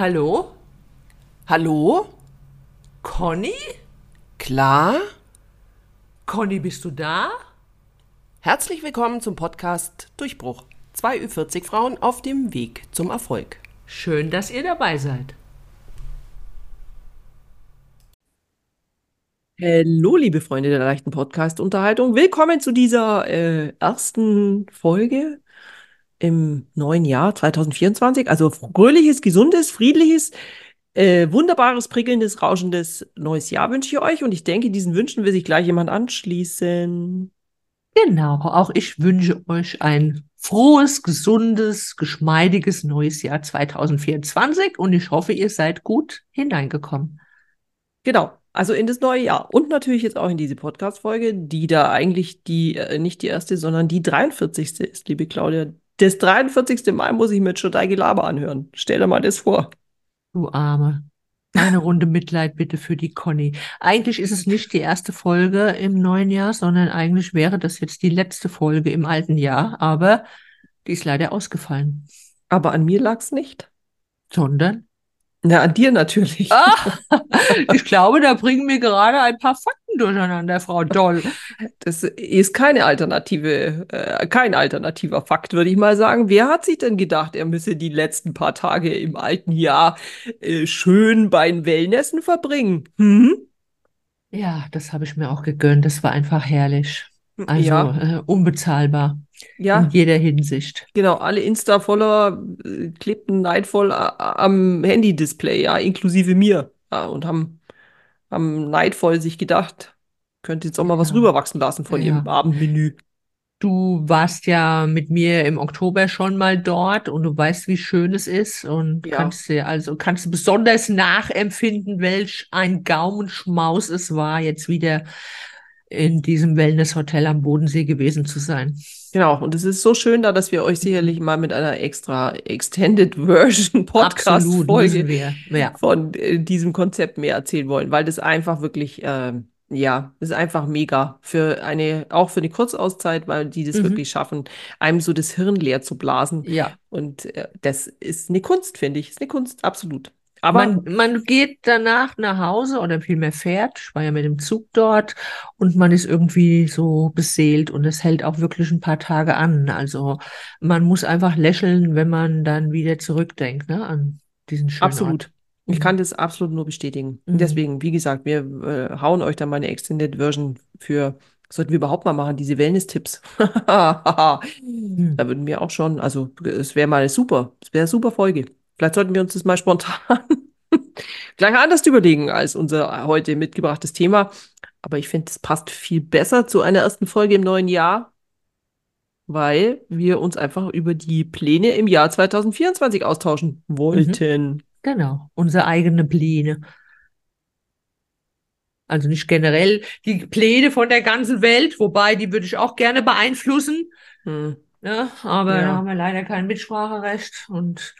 Hallo? Hallo? Conny? Klar? Conny, bist du da? Herzlich willkommen zum Podcast Durchbruch. Zwei Ü40 Frauen auf dem Weg zum Erfolg. Schön, dass ihr dabei seid. Hallo, liebe Freunde der leichten Podcast-Unterhaltung. Willkommen zu dieser äh, ersten Folge im neuen Jahr 2024. Also fröhliches, gesundes, friedliches, äh, wunderbares, prickelndes, rauschendes neues Jahr wünsche ich euch. Und ich denke, diesen Wünschen will sich gleich jemand anschließen. Genau, auch ich wünsche euch ein frohes, gesundes, geschmeidiges neues Jahr 2024 und ich hoffe, ihr seid gut hineingekommen. Genau, also in das neue Jahr und natürlich jetzt auch in diese Podcast-Folge, die da eigentlich die, äh, nicht die erste, sondern die 43. ist, liebe Claudia. Das 43. Mal muss ich mit Schottei Gelaber anhören. Stell dir mal das vor. Du Arme. Eine Runde Mitleid bitte für die Conny. Eigentlich ist es nicht die erste Folge im neuen Jahr, sondern eigentlich wäre das jetzt die letzte Folge im alten Jahr, aber die ist leider ausgefallen. Aber an mir lag's nicht. Sondern? Na, an dir natürlich. Ah, ich glaube, da bringen wir gerade ein paar Fakten durcheinander, Frau Doll. Das ist keine Alternative, äh, kein alternativer Fakt, würde ich mal sagen. Wer hat sich denn gedacht, er müsse die letzten paar Tage im alten Jahr äh, schön bei den Wellnessen verbringen? Hm? Ja, das habe ich mir auch gegönnt. Das war einfach herrlich. Also Ja. äh, unbezahlbar Ja, in jeder Hinsicht. genau. Alle Insta-Follower äh, klebten neidvoll a- am Handy-Display, ja, inklusive mir. Ja, und haben, haben neidvoll sich gedacht, könnte jetzt auch mal was Ja. rüberwachsen lassen von ihrem. Abendmenü. Du warst ja mit mir im Oktober schon mal dort und du weißt, wie schön es ist und Ja. kannst dir also kannst du besonders nachempfinden, welch ein Gaumenschmaus es war, jetzt wieder in diesem Wellnesshotel am Bodensee gewesen zu sein. Genau, und es ist so schön da, dass wir euch sicherlich mal mit einer extra Extended Version Podcast-Folge. Ja. von äh, diesem Konzept mehr erzählen wollen, weil das einfach wirklich, ähm, ja, ist einfach mega für eine, auch für eine Kurzauszeit, weil die das Mhm. wirklich schaffen, einem so das Hirn leer zu blasen. Ja. Und äh, das ist eine Kunst, finde ich. Ist eine Kunst, absolut. Aber Man, man geht danach nach Hause oder vielmehr fährt. Ich war ja mit dem Zug dort und man ist irgendwie so beseelt und es hält auch wirklich ein paar Tage an. Also man muss einfach lächeln, wenn man dann wieder zurückdenkt, ne, an diesen schönen Absolut. Ort. Ich Mhm. kann das absolut nur bestätigen. Mhm. Deswegen, wie gesagt, wir äh, hauen euch da mal eine Extended Version für, sollten wir überhaupt mal machen, diese Wellness-Tipps. Da Mhm. würden wir auch schon, also es wäre mal super, es wäre eine super Folge. Vielleicht sollten wir uns das mal spontan gleich anders überlegen als unser heute mitgebrachtes Thema. Aber ich finde, es passt viel besser zu einer ersten Folge im neuen Jahr, weil wir uns einfach über die Pläne im Jahr 2024 austauschen wollten. Genau, unsere eigene Pläne. Also nicht generell die Pläne von der ganzen Welt, wobei die würde ich auch gerne beeinflussen. Hm. Ne? Aber Ja. da haben wir leider kein Mitspracherecht und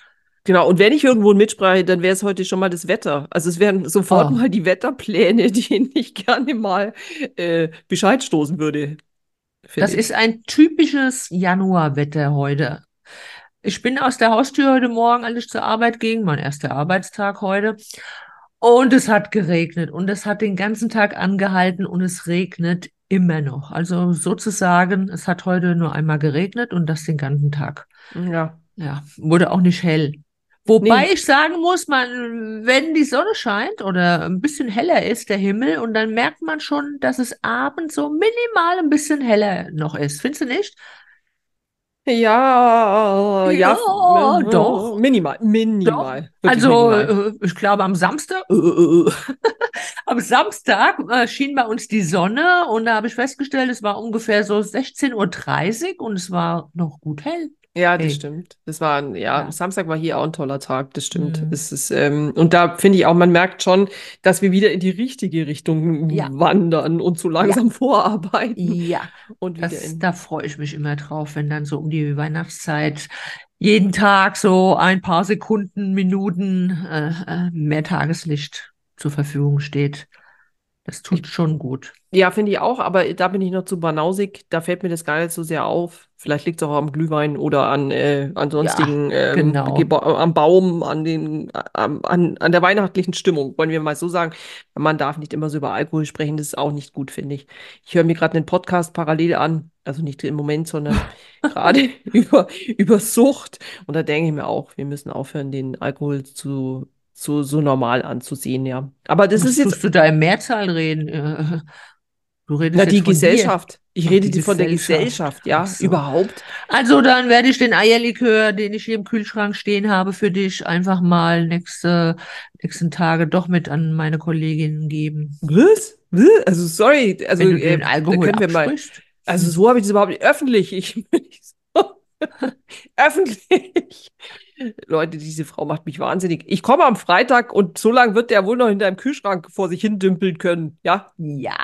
Genau, und wenn ich irgendwo Mitsprache, dann wäre es heute schon mal das Wetter. Also es wären sofort Oh. mal die Wetterpläne, denen ich gerne mal äh, Bescheid stoßen würde. Das ich. ist ein typisches Januarwetter heute. Ich bin aus der Haustür heute Morgen, als ich zur Arbeit ging, mein erster Arbeitstag heute. Und es hat geregnet und es hat den ganzen Tag angehalten und es regnet immer noch. Also sozusagen, es hat heute nur einmal geregnet und das den ganzen Tag. Ja, Ja, wurde auch nicht hell. Wobei Nee. ich sagen muss, man, wenn die Sonne scheint oder ein bisschen heller ist der Himmel und dann merkt man schon, dass es abends so minimal ein bisschen heller noch ist. Findest du nicht? ja, ja, Ja, doch. Minimal, minimal. Wirklich Also, minimal. äh, ich glaube, am Samstag, äh, äh, am Samstag schien bei uns die Sonne und da habe ich festgestellt, es war ungefähr so 16.30 Uhr und es war noch gut hell. Ja, das Hey. stimmt. Das war, ein- ja, Ja. Samstag war hier auch ein toller Tag, das stimmt. Mhm. Es ist, ähm, und da finde ich auch, man merkt schon, dass wir wieder in die richtige Richtung Ja. wandern und so langsam vorarbeiten Ja. und Das, in. da freue ich mich immer drauf, wenn dann so um die Weihnachtszeit jeden Tag so ein paar Sekunden, Minuten äh, äh, mehr Tageslicht zur Verfügung steht. Das tut schon gut. Ja, finde ich auch, aber da bin ich noch zu banausig. Da fällt mir das gar nicht so sehr auf. Vielleicht liegt es auch am Glühwein oder an, äh, an sonstigen, Ja, ähm, genau. Geba- am Baum, an den, an, an der weihnachtlichen Stimmung, wollen wir mal so sagen. Man darf nicht immer so über Alkohol sprechen, das ist auch nicht gut, finde ich. Ich höre mir gerade einen Podcast parallel an, also nicht im Moment, sondern gerade über, über Sucht. Und da denke ich mir auch, wir müssen aufhören, den Alkohol zu, zu so normal anzusehen, ja. Aber das Was ist jetzt tust du da im Mehrzahl reden? Äh, Du redest Na, die von dir. Gesellschaft. Ich rede die von der Gesellschaft. Gesellschaft, ja, so. überhaupt. Also dann werde ich den Eierlikör, den ich hier im Kühlschrank stehen habe, für dich einfach mal nächste, nächsten Tage doch mit an meine Kolleginnen geben. Was? Also, sorry, also, Wenn du äh, den Alkohol können wir mal, also, so habe ich das überhaupt nicht öffentlich. Ich so öffentlich. Leute, diese Frau macht mich wahnsinnig. Ich komme am Freitag und so lange wird der wohl noch in deinem Kühlschrank vor sich hin dümpeln können, ja? Ja,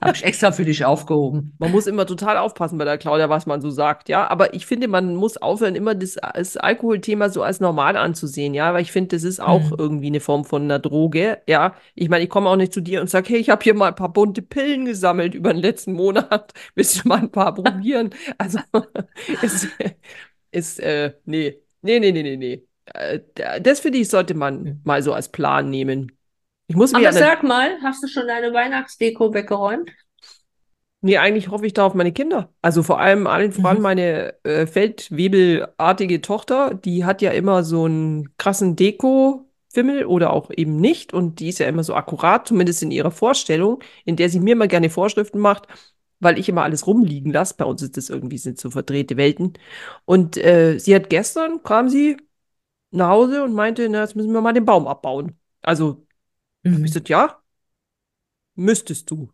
habe ich extra für dich aufgehoben. Man muss immer total aufpassen bei der Claudia, was man so sagt, ja. Aber ich finde, man muss aufhören, immer das, das Alkoholthema so als normal anzusehen, ja. Weil ich finde, das ist auch Hm. irgendwie eine Form von einer Droge, ja. Ich meine, ich komme auch nicht zu dir und sage, hey, ich habe hier mal ein paar bunte Pillen gesammelt über den letzten Monat. Willst du mal ein paar probieren? Also, es ist, äh, nee, nee, nee, nee, nee, nee. Äh, Das finde ich, sollte man mal so als Plan nehmen. Ich muss mir Aber sag mal, hast du schon deine Weihnachtsdeko weggeräumt? Nee, eigentlich hoffe ich da auf meine Kinder. Also vor allem allen voran Mhm. meine äh, feldwebelartige Tochter, die hat ja immer so einen krassen Deko-Fimmel oder auch eben nicht. Und die ist ja immer so akkurat, zumindest in ihrer Vorstellung, in der sie mir mal gerne Vorschriften macht, weil ich immer alles rumliegen lasse. Bei uns ist das irgendwie sind so verdrehte Welten. Und äh, sie hat gestern, kam sie nach Hause und meinte, na, jetzt müssen wir mal den Baum abbauen. Also, hab ich Mhm. gesagt, ja, müsstest du.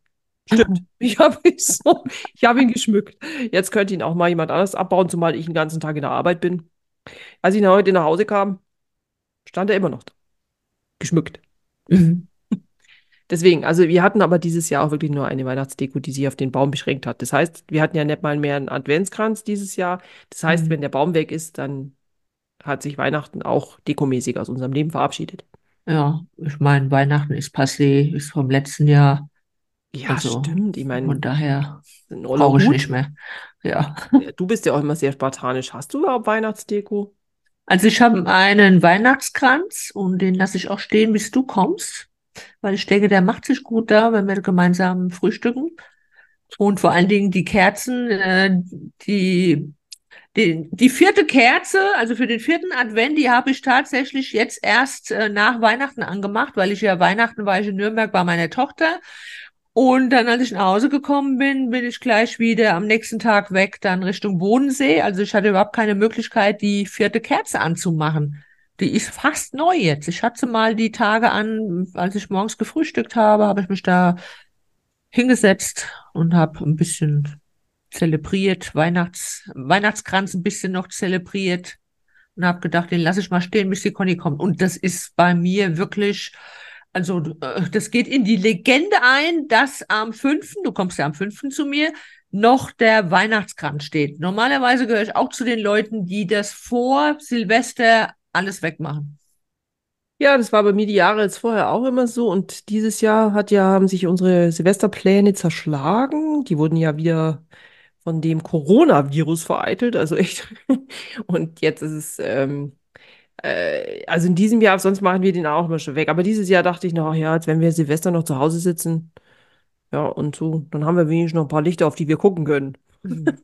Stimmt. Ich habe ihn so, ich habe ihn geschmückt. Jetzt könnte ihn auch mal jemand anders abbauen, zumal ich den ganzen Tag in der Arbeit bin. Als ich heute nach Hause kam, stand er immer noch da. Geschmückt. Mhm. Deswegen, also wir hatten aber dieses Jahr auch wirklich nur eine Weihnachtsdeko, die sich auf den Baum beschränkt hat. Das heißt, wir hatten ja nicht mal mehr einen Adventskranz dieses Jahr. Das heißt, Mhm. wenn der Baum weg ist, dann hat sich Weihnachten auch dekomäßig aus unserem Leben verabschiedet. Ja, ich meine, Weihnachten ist passé, ist vom letzten Jahr. Ja, Also stimmt. Ich meine, von daher brauche ich nicht mehr. Ja. Du bist ja auch immer sehr spartanisch. Hast du überhaupt Weihnachtsdeko? Also ich habe einen Weihnachtskranz und den lasse ich auch stehen, bis du kommst, weil ich denke, der macht sich gut da, wenn wir gemeinsam frühstücken. Und vor allen Dingen die Kerzen, äh, die, die, die vierte Kerze, also für den vierten Advent, die habe ich tatsächlich jetzt erst äh, nach Weihnachten angemacht, weil ich ja Weihnachten war ich in Nürnberg bei meiner Tochter. Und dann, als ich nach Hause gekommen bin, bin ich gleich wieder am nächsten Tag weg, dann Richtung Bodensee. Also ich hatte überhaupt keine Möglichkeit, die vierte Kerze anzumachen. Die ist fast neu jetzt. Ich hatte mal die Tage an, als ich morgens gefrühstückt habe, habe ich mich da hingesetzt und habe ein bisschen zelebriert, Weihnachts, Weihnachtskranz ein bisschen noch zelebriert und habe gedacht, den lasse ich mal stehen, bis die Conny kommt. Und das ist bei mir wirklich, also äh, das geht in die Legende ein, dass am 5., du kommst ja am 5. zu mir, noch der Weihnachtskranz steht. Normalerweise gehöre ich auch zu den Leuten, die das vor Silvester alles wegmachen. Ja, das war bei mir die Jahre jetzt vorher auch immer so. Und dieses Jahr hat ja, haben sich unsere Silvesterpläne zerschlagen. Die wurden ja wieder von dem Coronavirus vereitelt. Also echt. Und jetzt ist es, ähm, äh, also in diesem Jahr, sonst machen wir den auch immer schon weg. Aber dieses Jahr dachte ich noch, ach ja, als wenn wir Silvester noch zu Hause sitzen. Ja, und so, dann haben wir wenigstens noch ein paar Lichter, auf die wir gucken können. Mhm.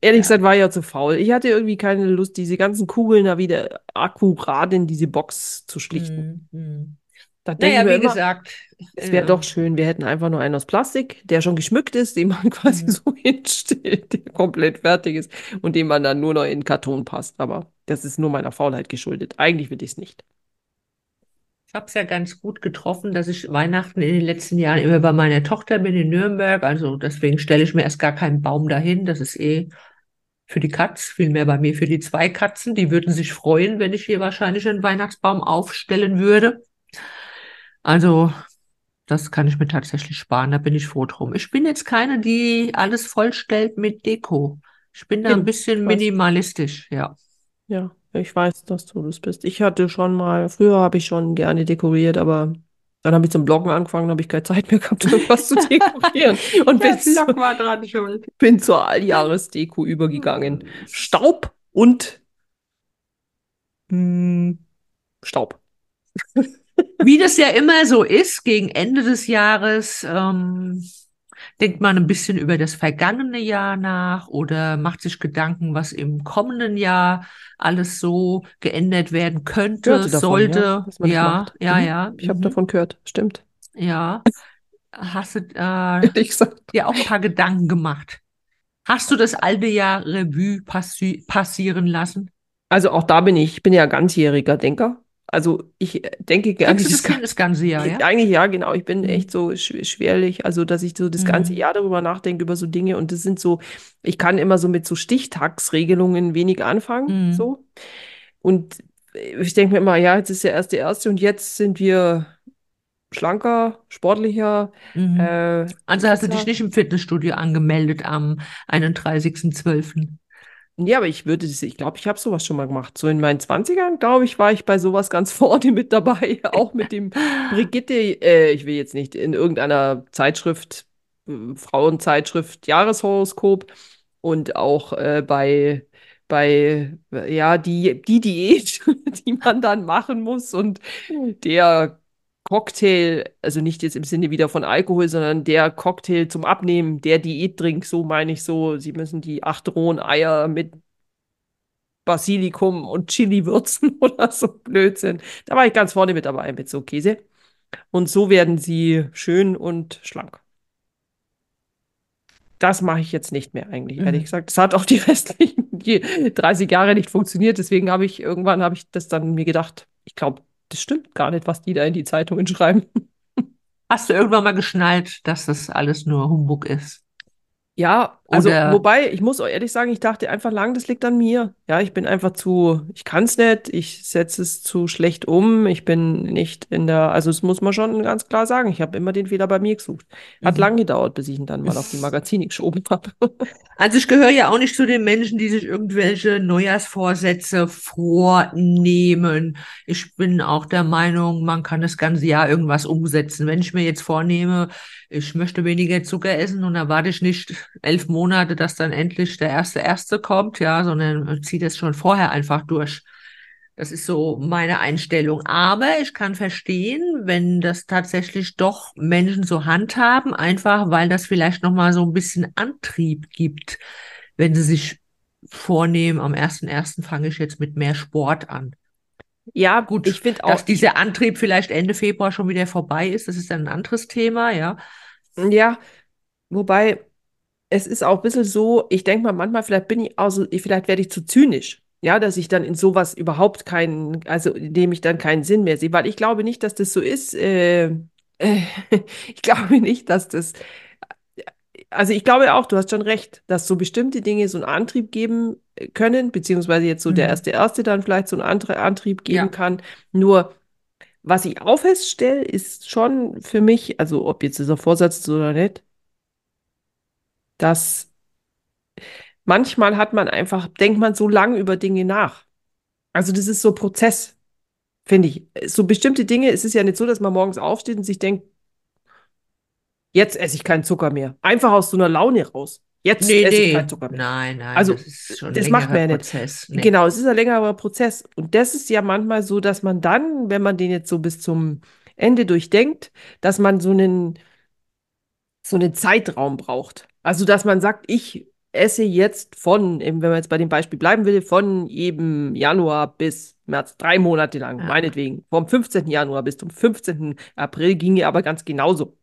Ehrlich Ja. gesagt war ich ja zu faul. Ich hatte irgendwie keine Lust, diese ganzen Kugeln da wieder akkurat in diese Box zu schlichten. Mhm. Mhm. Da denke ich Naja, wie immer, gesagt, es wäre äh, doch schön, wir hätten einfach nur einen aus Plastik, der schon geschmückt ist, den man quasi Mhm. so hinstellt, der komplett fertig ist und den man dann nur noch in Karton passt. Aber das ist nur meiner Faulheit geschuldet. Eigentlich will ich es nicht. Ich habe es ja ganz gut getroffen, dass ich Weihnachten in den letzten Jahren immer bei meiner Tochter bin in Nürnberg. Also deswegen stelle ich mir erst gar keinen Baum dahin. Das ist eh für die Katz, vielmehr bei mir für die zwei Katzen. Die würden sich freuen, wenn ich hier wahrscheinlich einen Weihnachtsbaum aufstellen würde. Also das kann ich mir tatsächlich sparen. Da bin ich froh drum. Ich bin jetzt keine, die alles vollstellt mit Deko. Ich bin da ein bisschen minimalistisch, ja. Ja, ich weiß, dass du das bist. Ich hatte schon mal, früher habe ich schon gerne dekoriert, aber Dann habe ich zum Bloggen angefangen, habe ich keine Zeit mehr gehabt, irgendwas zu dekorieren. Und bin, Der Vlog war dran schon. bin zur Alljahresdeko übergegangen. Staub und mh, Staub. Wie das ja immer so ist, gegen Ende des Jahres ähm, denkt man ein bisschen über das vergangene Jahr nach oder macht sich Gedanken, was im kommenden Jahr alles so geändert werden könnte, davon, sollte. ja, ja, ja, Mhm. ja. Ich habe mhm, davon gehört, stimmt. Ja. Hast du äh, dir auch ein paar Gedanken gemacht? Hast du das alte Jahr Revue passi passieren lassen? Also auch da bin ich, ich bin ja ganzjähriger Denker. Also ich denke du dieses das hin das ganze Jahr, ja? Eigentlich ja, genau. Ich bin Mhm. echt so sch schwerlich, also dass ich so das ganze Mhm. Jahr darüber nachdenke, über so Dinge. Und das sind so, ich kann immer so mit so Stichtagsregelungen wenig anfangen. Mhm. So. Und ich denke mir immer, ja, jetzt ist der erste erste und jetzt sind wir schlanker, sportlicher. Mhm. Äh, Also hast du dich nicht im Fitnessstudio angemeldet am 31.12. Ja, aber ich würde das, ich glaube, ich habe sowas schon mal gemacht. So in meinen 20ern, glaube ich, war ich bei sowas ganz vorne mit dabei. Auch mit dem Brigitte, äh, ich will jetzt nicht in irgendeiner Zeitschrift, äh, Frauenzeitschrift, Jahreshoroskop und auch äh, bei, bei, ja, die, die Diät, die man dann machen muss und der Cocktail, also nicht jetzt im Sinne wieder von Alkohol, sondern der Cocktail zum Abnehmen, der Diätdrink, so meine ich so, sie müssen die acht rohen Eier mit Basilikum und Chili würzen oder so Blödsinn. Da war ich ganz vorne mit dabei mit so Käse. Und so werden sie schön und schlank. Das mache ich jetzt nicht mehr eigentlich, ehrlich Mhm. gesagt. Das hat auch die restlichen die 30 Jahre nicht funktioniert. Deswegen habe ich irgendwann habe ich das dann mir gedacht, ich glaube, das stimmt gar nicht, was die da in die Zeitungen schreiben. Hast du irgendwann mal geschnallt, dass das alles nur Humbug ist? Ja, also Oder- wobei, ich muss auch ehrlich sagen, ich dachte einfach lang, das liegt an mir. Ja, ich bin einfach zu, ich kann es nicht, ich setze es zu schlecht um, ich bin nicht in der, also das muss man schon ganz klar sagen, ich habe immer den Fehler bei mir gesucht. Hat Mhm. lang gedauert, bis ich ihn dann mal auf die Magazine geschoben habe. Also ich gehöre ja auch nicht zu den Menschen, die sich irgendwelche Neujahrsvorsätze vornehmen. Ich bin auch der Meinung, man kann das ganze Jahr irgendwas umsetzen. Wenn ich mir jetzt vornehme, ich möchte weniger Zucker essen und dann warte ich nicht elf Monate, dass dann endlich der erste Erste kommt, ja, sondern ziehe das schon vorher einfach durch. Das ist so meine Einstellung. Aber ich kann verstehen, wenn das tatsächlich doch Menschen so handhaben, einfach weil das vielleicht nochmal so ein bisschen Antrieb gibt, wenn sie sich vornehmen, am 1.1. fange ich jetzt mit mehr Sport an. Ja, Gut, ich finde auch, Dass dieser Antrieb vielleicht Ende Februar schon wieder vorbei ist, das ist dann ein anderes Thema, ja. ja, wobei, es ist auch ein bisschen so, ich denke mal, manchmal, vielleicht bin ich auch vielleicht werde ich zu zynisch. Ja, dass ich dann in sowas überhaupt keinen, also in dem ich dann keinen Sinn mehr sehe, weil ich glaube nicht, dass das so ist. Äh, äh, ich glaube nicht, dass das, also ich glaube auch, du hast schon recht, dass so bestimmte Dinge so einen Antrieb geben können, beziehungsweise jetzt so der Mhm. erste Erste dann vielleicht so einen Antrieb geben Ja. kann. Nur, was ich auch feststelle, ist schon für mich, also ob jetzt dieser Vorsatz ist oder nicht, dass manchmal hat man einfach, denkt man so lange über Dinge nach. Also das ist so Prozess, finde ich. So bestimmte Dinge, es ist ja nicht so, dass man morgens aufsteht und sich denkt, jetzt esse ich keinen Zucker mehr. Einfach aus so einer Laune raus. Jetzt Nee, esse ich nee. keinen Zucker mehr. Nein, nein, Also, das ist schon ein das macht man ja nicht. Prozess. Nee. Genau, es ist ein längerer Prozess. Und das ist ja manchmal so, dass man dann, wenn man den jetzt so bis zum Ende durchdenkt, dass man so einen, so einen Zeitraum braucht. Also, dass man sagt, ich esse jetzt von, eben wenn man jetzt bei dem Beispiel bleiben will, von eben Januar bis März, drei Monate lang, Ja. meinetwegen. Vom 15. Januar bis zum 15. April ginge aber ganz genauso.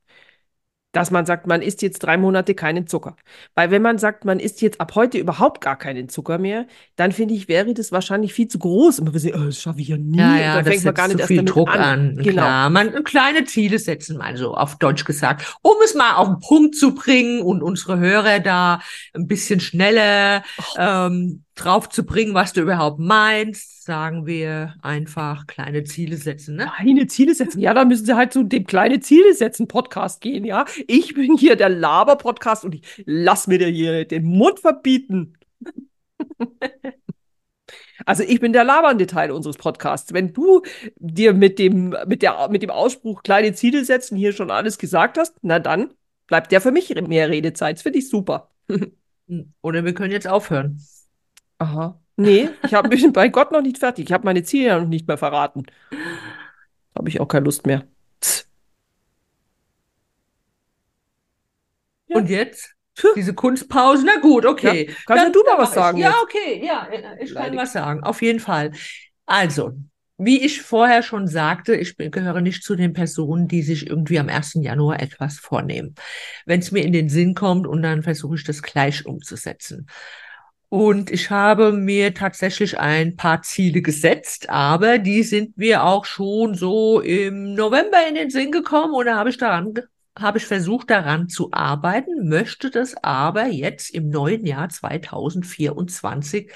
Dass man sagt, man isst jetzt drei Monate keinen Zucker. Weil wenn man sagt, man isst jetzt ab heute überhaupt gar keinen Zucker mehr, dann finde ich, wäre das wahrscheinlich viel zu groß. Und man sagen, oh, das schaffe ich ja nie. Ja, Und ja, dann das fängt man gar nicht zu erst viel damit Druck an. an. Genau. Klar, man kleine Ziele setzen, mal so auf Deutsch gesagt, um es mal auf den Punkt zu bringen und unsere Hörer da ein bisschen schneller ähm, drauf zu bringen, was du überhaupt meinst, sagen wir einfach kleine Ziele setzen, ne? Kleine Ziele setzen. Ja, dann müssen sie halt zu dem kleine Ziele setzen Podcast gehen, ja. Ich bin hier der Laber-Podcast und ich lass mir dir hier den Mund verbieten. Also ich bin der labernde Teil unseres Podcasts. Wenn du dir mit dem, mit der, mit dem Ausspruch kleine Ziele setzen hier schon alles gesagt hast, na dann bleibt ja für mich mehr Redezeit. Das finde ich super. Oder wir können jetzt aufhören. Aha. Nee, ich hab, bin bei Gott noch nicht fertig. Ich habe meine Ziele ja noch nicht mehr verraten. Habe ich auch keine Lust mehr. Ja. Und jetzt? Diese Kunstpause, na gut, okay. Ja, kannst dann, du mal was sagen? Ja, okay, ja, ich kann was sagen, auf jeden Fall. Also, wie ich vorher schon sagte, ich gehöre nicht zu den Personen, die sich irgendwie am 1. Januar etwas vornehmen. Wenn es mir in den Sinn kommt und dann versuche ich das gleich umzusetzen. Und ich habe mir tatsächlich ein paar Ziele gesetzt, aber die sind mir auch schon so im November in den Sinn gekommen und da habe ich daran habe ich versucht, daran zu arbeiten, möchte das aber jetzt im neuen Jahr 2024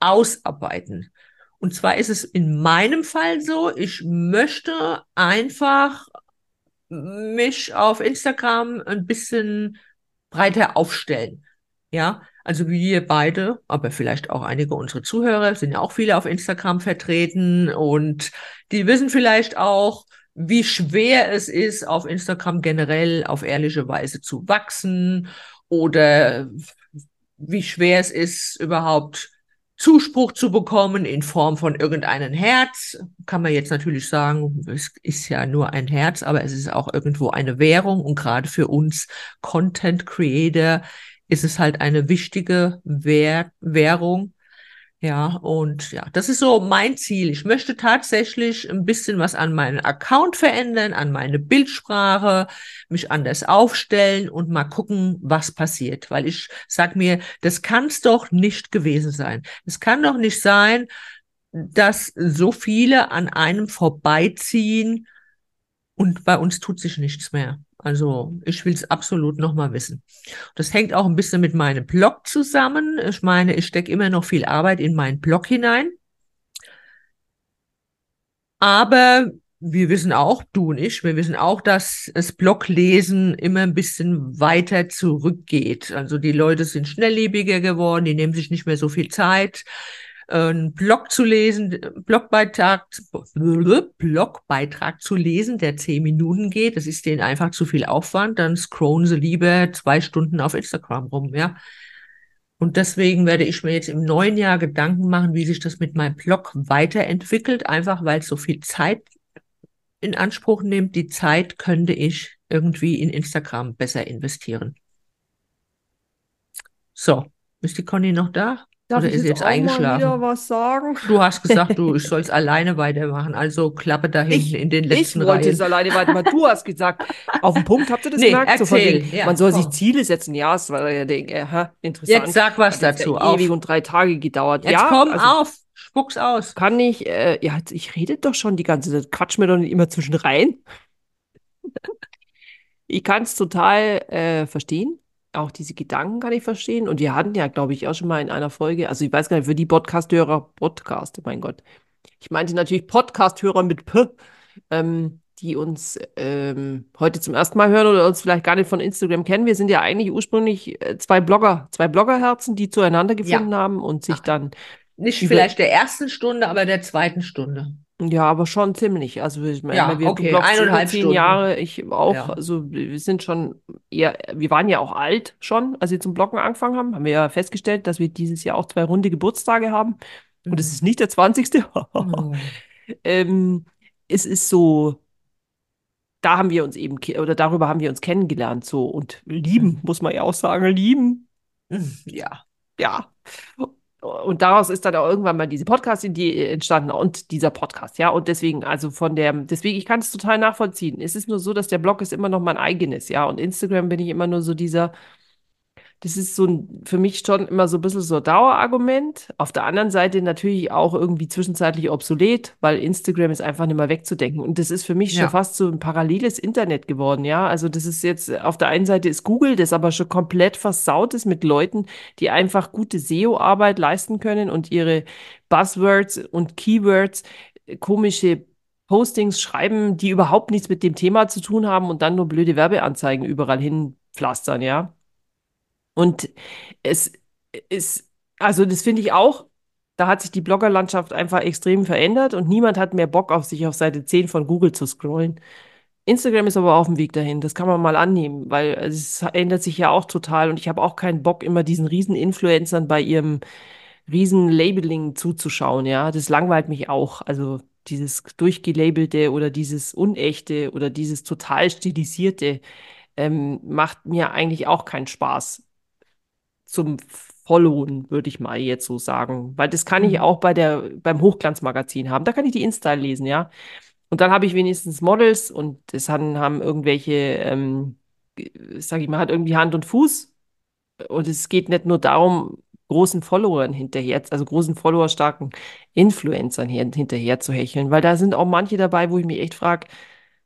ausarbeiten. Und zwar ist es in meinem Fall so, ich möchte einfach mich auf Instagram ein bisschen breiter aufstellen. Ja, also wir beide, aber vielleicht auch einige unserer Zuhörer, sind ja auch viele auf Instagram vertreten und die wissen vielleicht auch, wie schwer es ist, auf Instagram generell auf ehrliche Weise zu wachsen oder wie schwer es ist, überhaupt Zuspruch zu bekommen in Form von irgendeinem Herz. Kann man jetzt natürlich sagen, es ist ja nur ein Herz, aber es ist auch irgendwo eine Währung und gerade für uns Content Creator ist es halt eine wichtige Währ Währung ja, und ja, das ist so mein Ziel. Ich möchte tatsächlich ein bisschen was an meinen Account verändern, an meine Bildsprache, mich anders aufstellen und mal gucken, was passiert. Weil ich sag mir, das kann es doch nicht gewesen sein. Es kann doch nicht sein, dass so viele an einem vorbeiziehen und bei uns tut sich nichts mehr. Also ich will es absolut nochmal wissen. Das hängt auch ein bisschen mit meinem Blog zusammen. Ich meine, ich stecke immer noch viel Arbeit in meinen Blog hinein. Aber wir wissen auch, du und ich, wir wissen auch, dass das Bloglesen immer ein bisschen weiter zurückgeht. Also die Leute sind schnelllebiger geworden, die nehmen sich nicht mehr so viel Zeit einen Blog zu lesen, Blogbeitrag, Blogbeitrag zu lesen, der zehn Minuten geht, das ist denen einfach zu viel Aufwand, dann scrollen sie lieber zwei Stunden auf Instagram rum, ja. Und deswegen werde ich mir jetzt im neuen Jahr Gedanken machen, wie sich das mit meinem Blog weiterentwickelt, einfach weil es so viel Zeit in Anspruch nimmt. Die Zeit könnte ich irgendwie in Instagram besser investieren. So, ist die Conny noch da? Darf Oder ich ist jetzt, jetzt eingeschlafen? Du hast gesagt, du, ich soll es alleine weitermachen. Also klappe da hinten in den letzten Ich wollte es alleine weitermachen. Du hast gesagt, auf den Punkt, habt ihr das nee, gemerkt? Erzähl, so ja, man soll komm. sich Ziele setzen. Ja, es war ja äh, interessant. Jetzt sag was Hat dazu. Ja ewig und drei Tage gedauert. Jetzt ja, komm also, auf. Spuck's aus. Kann ich, äh, ja, ich rede doch schon die ganze Zeit. Quatsch mir doch nicht immer zwischen rein. ich kann es total äh, verstehen auch diese Gedanken kann ich verstehen. Und wir hatten ja, glaube ich, auch schon mal in einer Folge, also ich weiß gar nicht, für die Podcast-Hörer, Podcast, mein Gott. Ich meinte natürlich Podcast-Hörer mit P, ähm, die uns ähm, heute zum ersten Mal hören oder uns vielleicht gar nicht von Instagram kennen. Wir sind ja eigentlich ursprünglich äh, zwei Blogger, zwei Bloggerherzen, die zueinander gefunden ja. haben und sich dann. Nicht vielleicht der ersten Stunde, aber der zweiten Stunde. Ja, aber schon ziemlich. Also ich meine, ja, wir okay. eineinhalb zehn Stunden. Jahre, ich auch, Ja. also wir sind schon eher, wir waren ja auch alt schon, als wir zum Bloggen angefangen haben, haben wir ja festgestellt, dass wir dieses Jahr auch zwei runde Geburtstage haben. Und es Mhm. ist nicht der 20. Oh. Ähm, es ist so, da haben wir uns eben, oder darüber haben wir uns kennengelernt, so und lieben, muss man ja auch sagen, lieben. Mhm. Ja. Ja. Und daraus ist dann auch irgendwann mal diese Podcast-Idee entstanden und dieser Podcast, ja. Und deswegen, also von der, deswegen, ich kann es total nachvollziehen. Es ist nur so, dass der Blog ist immer noch mein eigenes, ja. Und Instagram bin ich immer nur so dieser, das ist so ein, für mich schon immer so ein bisschen so ein Dauerargument. Auf der anderen Seite natürlich auch irgendwie zwischenzeitlich obsolet, weil Instagram ist einfach nicht mehr wegzudenken. Und das ist für mich Ja. schon fast so ein paralleles Internet geworden, ja. Also das ist jetzt, auf der einen Seite ist Google, das aber schon komplett versaut ist mit Leuten, die einfach gute SEO-Arbeit leisten können und ihre Buzzwords und Keywords, äh, komische Postings schreiben, die überhaupt nichts mit dem Thema zu tun haben und dann nur blöde Werbeanzeigen überall hin pflastern, ja. Und es ist, also das finde ich auch Da hat sich die Bloggerlandschaft einfach extrem verändert und niemand hat mehr Bock auf sich auf Seite 10 von Google zu scrollen. Instagram ist aber auf dem Weg dahin, das kann man mal annehmen, weil es ändert sich ja auch total und ich habe auch keinen Bock, immer diesen riesen Influencern bei ihrem riesen Labeling zuzuschauen, ja. Das langweilt mich auch. Also dieses durchgelabelte oder dieses unechte oder dieses total stilisierte ähm, macht mir eigentlich auch keinen Spaß zum Followen, würde ich mal jetzt so sagen. Weil das kann ich Mhm. auch bei der, beim Hochglanzmagazin haben. Da kann ich die Insta lesen, ja. Und dann habe ich wenigstens Models und das haben, haben irgendwelche, ähm, sag ich mal, hat irgendwie Hand und Fuß. Und es geht nicht nur darum, großen Followern hinterher, also großen followerstarken Influencern hier, hinterher zu hecheln, weil da sind auch manche dabei, wo ich mich echt frage,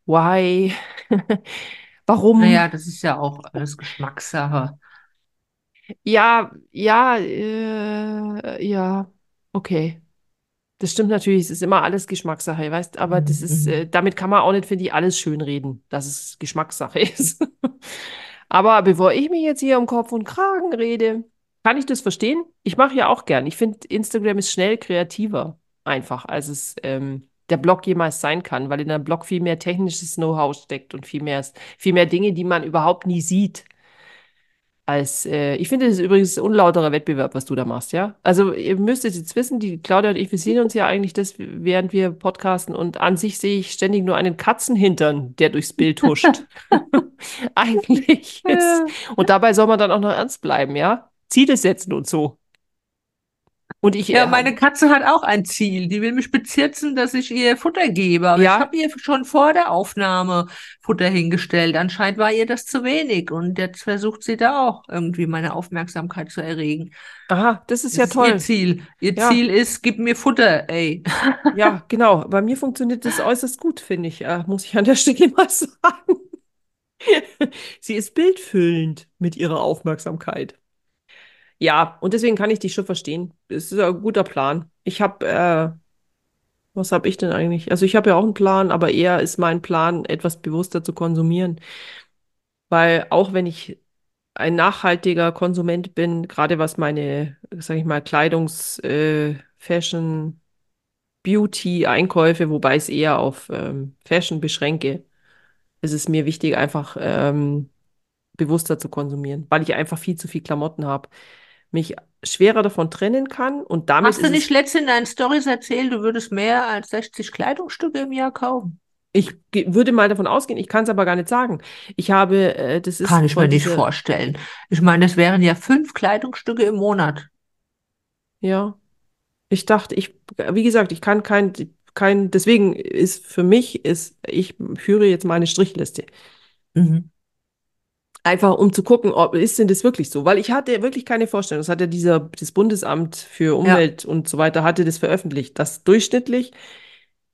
why? Warum? Naja, das ist ja auch alles Geschmackssache. Ja, ja, äh, ja, okay. Das stimmt natürlich, es ist immer alles Geschmackssache, weißt, aber das ist, äh, Mhm. damit kann man auch nicht, finde ich, alles schönreden, dass es Geschmackssache ist. Aber bevor ich mich jetzt hier um Kopf und Kragen rede, kann ich das verstehen? Ich mache ja auch gern. Ich finde, Instagram ist schnell kreativer, einfach, als es ähm, der Blog jemals sein kann, weil in einem Blog viel mehr technisches Know-how steckt und viel mehr, viel mehr Dinge, die man überhaupt nie sieht. Als, äh, ich finde, das ist übrigens ein unlauterer Wettbewerb, was du da machst, ja? Also, ihr müsstet jetzt wissen, die Claudia und ich, wir sehen uns ja eigentlich das, während wir podcasten und an sich sehe ich ständig nur einen Katzenhintern, der durchs Bild huscht. Eigentlich ist. Und dabei soll man dann auch noch ernst bleiben, ja? Ziele setzen und so. Und ich, Ja, äh, meine Katze hat auch ein Ziel. Die will mich bezirzen, dass ich ihr Futter gebe. Aber ich ja, habe ihr schon vor der Aufnahme Futter hingestellt. Anscheinend war ihr das zu wenig. Und jetzt versucht sie da auch irgendwie meine Aufmerksamkeit zu erregen. aha, das ist Das ja ist ihr toll. Ziel. Ihr Ja, Ziel ist, gib mir Futter, ey. ja, genau. Bei mir funktioniert das äußerst gut, finde ich, äh, muss ich an der Stelle mal sagen. Sie ist bildfüllend mit ihrer Aufmerksamkeit. Ja, und deswegen kann ich dich schon verstehen. Es ist ein guter Plan. Ich habe, äh, was habe ich denn eigentlich? Also ich habe ja auch einen Plan, aber eher ist mein Plan, etwas bewusster zu konsumieren. Weil auch wenn ich ein nachhaltiger Konsument bin, gerade was meine, sag ich mal, Kleidungs-, äh, Fashion, Beauty, Einkäufe, wobei ich es eher auf ähm, Fashion beschränke, ist es mir wichtig, einfach ähm, bewusster zu konsumieren, weil ich einfach viel zu viel Klamotten habe, mich schwerer davon trennen kann und damit Hast du nicht letztens in deinen Stories erzählt, du würdest mehr als 60 Kleidungsstücke im Jahr kaufen? ich würde mal davon ausgehen, ich kann es aber gar nicht sagen. Ich habe, äh, das Kann ist ich mir nicht vorstellen. Ich meine, das wären ja fünf Kleidungsstücke im Monat. ja, ich dachte, ich, wie gesagt, ich kann kein, kein, deswegen ist für mich, ist, ich führe jetzt meine Strichliste. Mhm. Einfach um zu gucken, ob ist denn das wirklich so? Weil ich hatte wirklich keine Vorstellung. Das hat ja dieser, das Bundesamt für Ja. Umwelt und so weiter hatte das veröffentlicht, dass durchschnittlich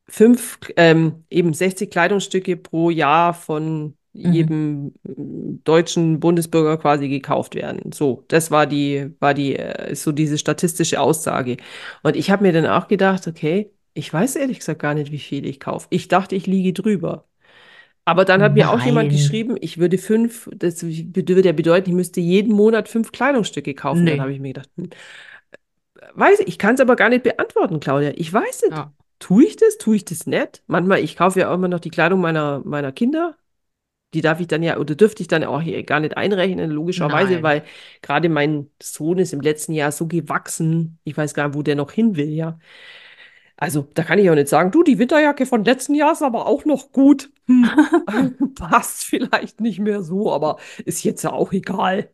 fünf, ähm, eben 60 Kleidungsstücke pro Jahr von Mhm. jedem mm, deutschen Bundesbürger quasi gekauft werden. So, das war die, war die, äh, ist so diese statistische Aussage. Und ich habe mir dann auch gedacht, okay, ich weiß ehrlich gesagt gar nicht, wie viel ich kaufe. Ich dachte, ich liege drüber. Aber dann hat mir auch jemand Nein. geschrieben, ich würde fünf, das würde ja bedeuten, ich müsste jeden Monat fünf Kleidungsstücke kaufen. Dann habe Nee. ich mir gedacht, hm, weiß ich, ich kann es aber gar nicht beantworten, Claudia. Ich weiß nicht. Ja. Tue ich das? Tue ich das nicht? Manchmal, ich kaufe ja auch immer noch die Kleidung meiner, meiner Kinder. Die darf ich dann ja, oder dürfte ich dann auch hier gar nicht einrechnen, logischerweise, Nein. weil gerade mein Sohn ist im letzten Jahr so gewachsen. Ich weiß gar nicht, wo der noch hin will, ja. Also, da kann ich auch nicht sagen, du, die Winterjacke von letzten Jahr ist aber auch noch gut. Hm. Passt vielleicht nicht mehr so, aber ist jetzt ja auch egal.